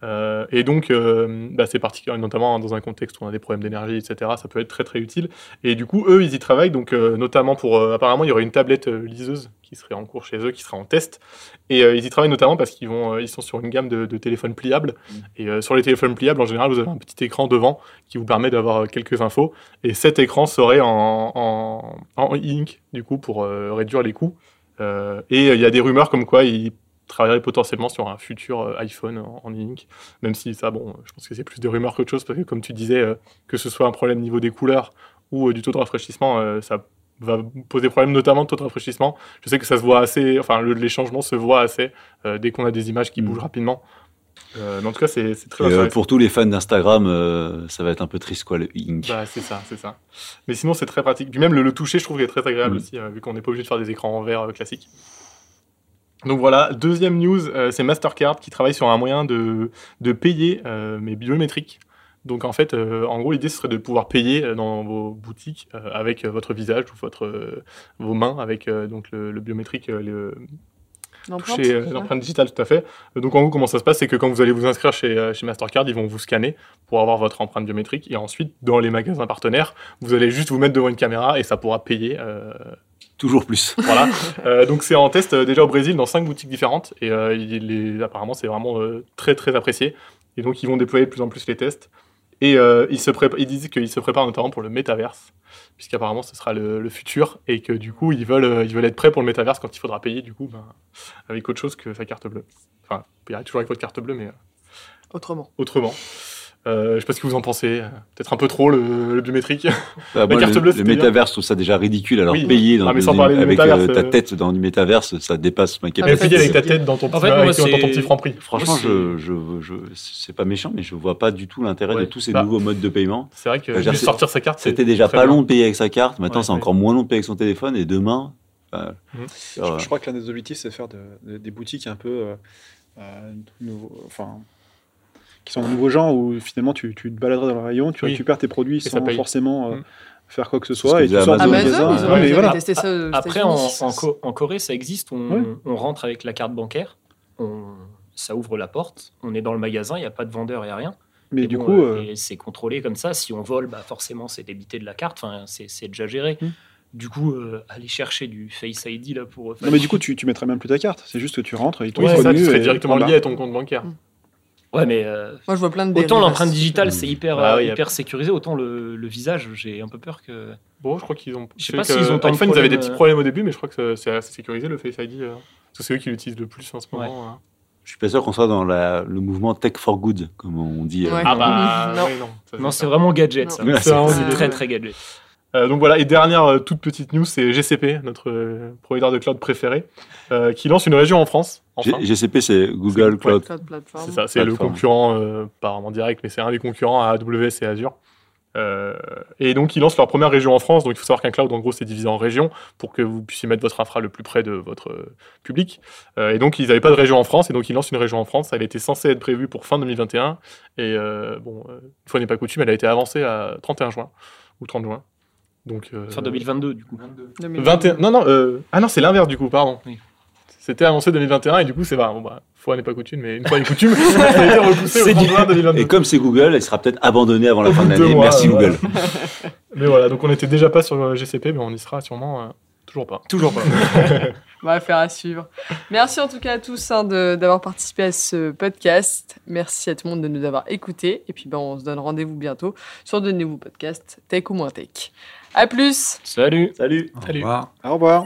Euh, et donc, euh, bah, c'est particulier, notamment dans un contexte où on a des problèmes d'énergie, etc. Ça peut être très très utile. Et du coup, eux, ils y travaillent, donc euh, notamment pour. apparemment, il y aurait une tablette liseuse qui serait en cours chez eux, qui sera en test. Et ils y travaillent notamment parce qu'ils vont, ils sont sur une gamme de, de téléphones pliables. Et euh, sur les téléphones pliables, en général, vous avez un petit écran devant qui vous permet d'avoir quelques infos. Et cet écran serait en, en, en ink, du coup, pour réduire les coûts. Euh, et il y a des rumeurs comme quoi ils travailleraient potentiellement sur un futur euh, iPhone en, en ink, même si ça, bon, je pense que c'est plus des rumeurs qu'autre chose, parce que comme tu disais, euh, que ce soit un problème niveau des couleurs ou euh, du taux de rafraîchissement, euh, ça va poser problème notamment de taux de rafraîchissement. Je sais que ça se voit assez, enfin, le- les changements se voient assez dès qu'on a des images qui Mm. bougent rapidement. Mais en tout cas, c'est très intéressant. pour tous les fans d'Instagram, ça va être un peu triste, quoi, le ink. Bah, c'est ça, c'est ça. Mais sinon, c'est très pratique. Puis même le, le toucher, je trouve qu'il est très agréable Mm. aussi, vu qu'on n'est pas obligé de faire des écrans en verre classiques. Donc voilà, deuxième news, euh, c'est Mastercard qui travaille sur un moyen de, de payer, euh, mais biométrique. Donc en fait, euh, en gros, l'idée serait de pouvoir payer euh, dans vos boutiques avec votre visage ou votre, vos mains, avec donc le, le biométrique, le, L'empreinte, digitale, tout à fait. Donc en gros, comment ça se passe, c'est que quand vous allez vous inscrire chez, chez Mastercard, ils vont vous scanner pour avoir votre empreinte biométrique, et ensuite, dans les magasins partenaires, vous allez juste vous mettre devant une caméra et ça pourra payer. Toujours plus. [laughs] voilà. Euh, donc c'est en test euh, déjà au Brésil dans cinq boutiques différentes, et euh, il est- apparemment c'est vraiment euh, très très apprécié. Et donc ils vont déployer de plus en plus les tests. Et euh, ils, se ils disent qu'ils se préparent notamment pour le métaverse, puisqu'apparemment ce sera le, le futur, et que du coup ils veulent, ils veulent être prêts pour le métaverse quand il faudra payer, du coup, ben, avec autre chose que sa carte bleue. Enfin, vous payerez toujours avec votre carte bleue, mais euh, Autrement. autrement. Euh, je sais pas ce que vous en pensez. Peut-être un peu trop le, le biométrique. Bah, [laughs] moi, carte le, bleue, le métaverse, je trouve ça déjà ridicule. Alors, Oui. payer dans Ah, des- avec euh, ta euh. tête dans du métaverse, ça dépasse ma Ah, capacité. payer avec ta tête dans ton petit, En fait, moi, avec ton- dans ton c'est- petit franc prix. Franchement, je, je, je, c'est pas méchant, mais je vois pas du tout l'intérêt Ouais. de tous ces Bah, nouveaux modes de paiement. C'est vrai que Bah, juste sortir sa carte, C'était déjà pas long de payer avec sa carte. Maintenant, Ouais, c'est ouais. encore moins long de payer avec son téléphone. Et demain, enfin, Mhm. euh, Je, je crois que l'un des objectifs, c'est de faire de- de- des boutiques un peu. euh, nouveau- enfin, qui sont un nouveau genre où finalement tu, tu te baladerais dans le rayon, tu Oui. récupères tes produits ça sans forcément euh, Mm. faire quoi que ce soit. et tu faisait sors du Amazon. magasin. Amazon, ils ont Ouais, voilà. testé ça Après, en, en Co- en Corée, ça existe. On, Ouais. on rentre avec la carte bancaire, on, ça ouvre la porte, on est dans le magasin, il n'y a pas de vendeur, il n'y a rien. Mais Et du bon, coup, euh, euh, et c'est contrôlé comme ça. Si on vole, bah forcément, c'est débité de la carte. Enfin, c'est c'est déjà géré. Mm. Du coup, euh, aller chercher du Face ID là pour. non, mais du coup, tu, tu mettrais même plus ta carte. C'est juste que tu rentres et Oui, c'est ça, reconnu tu serais et- directement lié à ton compte bancaire. Ouais, mais euh, Moi, je vois plein de autant l'empreinte digitale, c'est hyper, Bah euh, oui, hyper sécurisé, autant le, le visage, j'ai un peu peur que. Bon, je crois qu'ils ont. Je sais pas s'ils ont ils avaient des problèmes, petits euh. problèmes au début, mais je crois que c'est- assez sécurisé le Face ID. euh, parce que c'est eux qui l'utilisent le plus en ce Ouais. moment. hein. je suis pas sûr qu'on soit dans la- le mouvement tech for good, comme on dit. euh, Ouais. Ah bah Non. oui, non. ça, Non, c'est vraiment gadget, Non. ça. Ouais, C'est très très gadget. Euh, donc voilà, et dernière euh, toute petite news, c'est GCP, notre euh, provider de cloud préféré, euh, qui lance une région en France. Enfin. GCP, c'est Google C'est- Cloud. Cloud Platform. C'est ça, c'est le concurrent, euh, pas vraiment direct, mais c'est un des concurrents à AWS et Azure. Euh, et donc, ils lancent leur première région en France. Donc, il faut savoir qu'un cloud, en gros, c'est divisé en régions pour que vous puissiez mettre votre infra le plus près de votre public. Euh, et donc, ils n'avaient pas de région en France. Et donc, ils lancent une région en France. Elle était censée être prévue pour fin 2021. Et euh, bon, une fois n'est pas coutume, elle a été avancée à 31 juin ou 30 juin. Donc, euh, Fin 2022, du coup. 21 Non, non, euh, ah non, c'est l'inverse du coup, pardon. Oui. C'était annoncé 2021 et du coup, c'est bah, bon, bah, fois n'est pas coutume, mais une fois n'est coutume, [laughs] ça a été repoussé au C'est 30 juin 2022. Et comme c'est Google, elle sera peut-être abandonnée avant la fin de l'année. Merci voilà. Google. [laughs] Mais voilà, donc on n'était déjà pas sur euh, GCP, mais on y sera sûrement euh, Toujours pas. Toujours pas. [laughs] On va faire à suivre. Merci en tout cas à tous hein, de- d'avoir participé à ce podcast. Merci à tout le monde de nous avoir écoutés. Et puis ben, on se donne rendez-vous bientôt sur de nouveaux podcasts Tech ou moins Tech. À plus Salut. Salut Au Salut. revoir. Au revoir.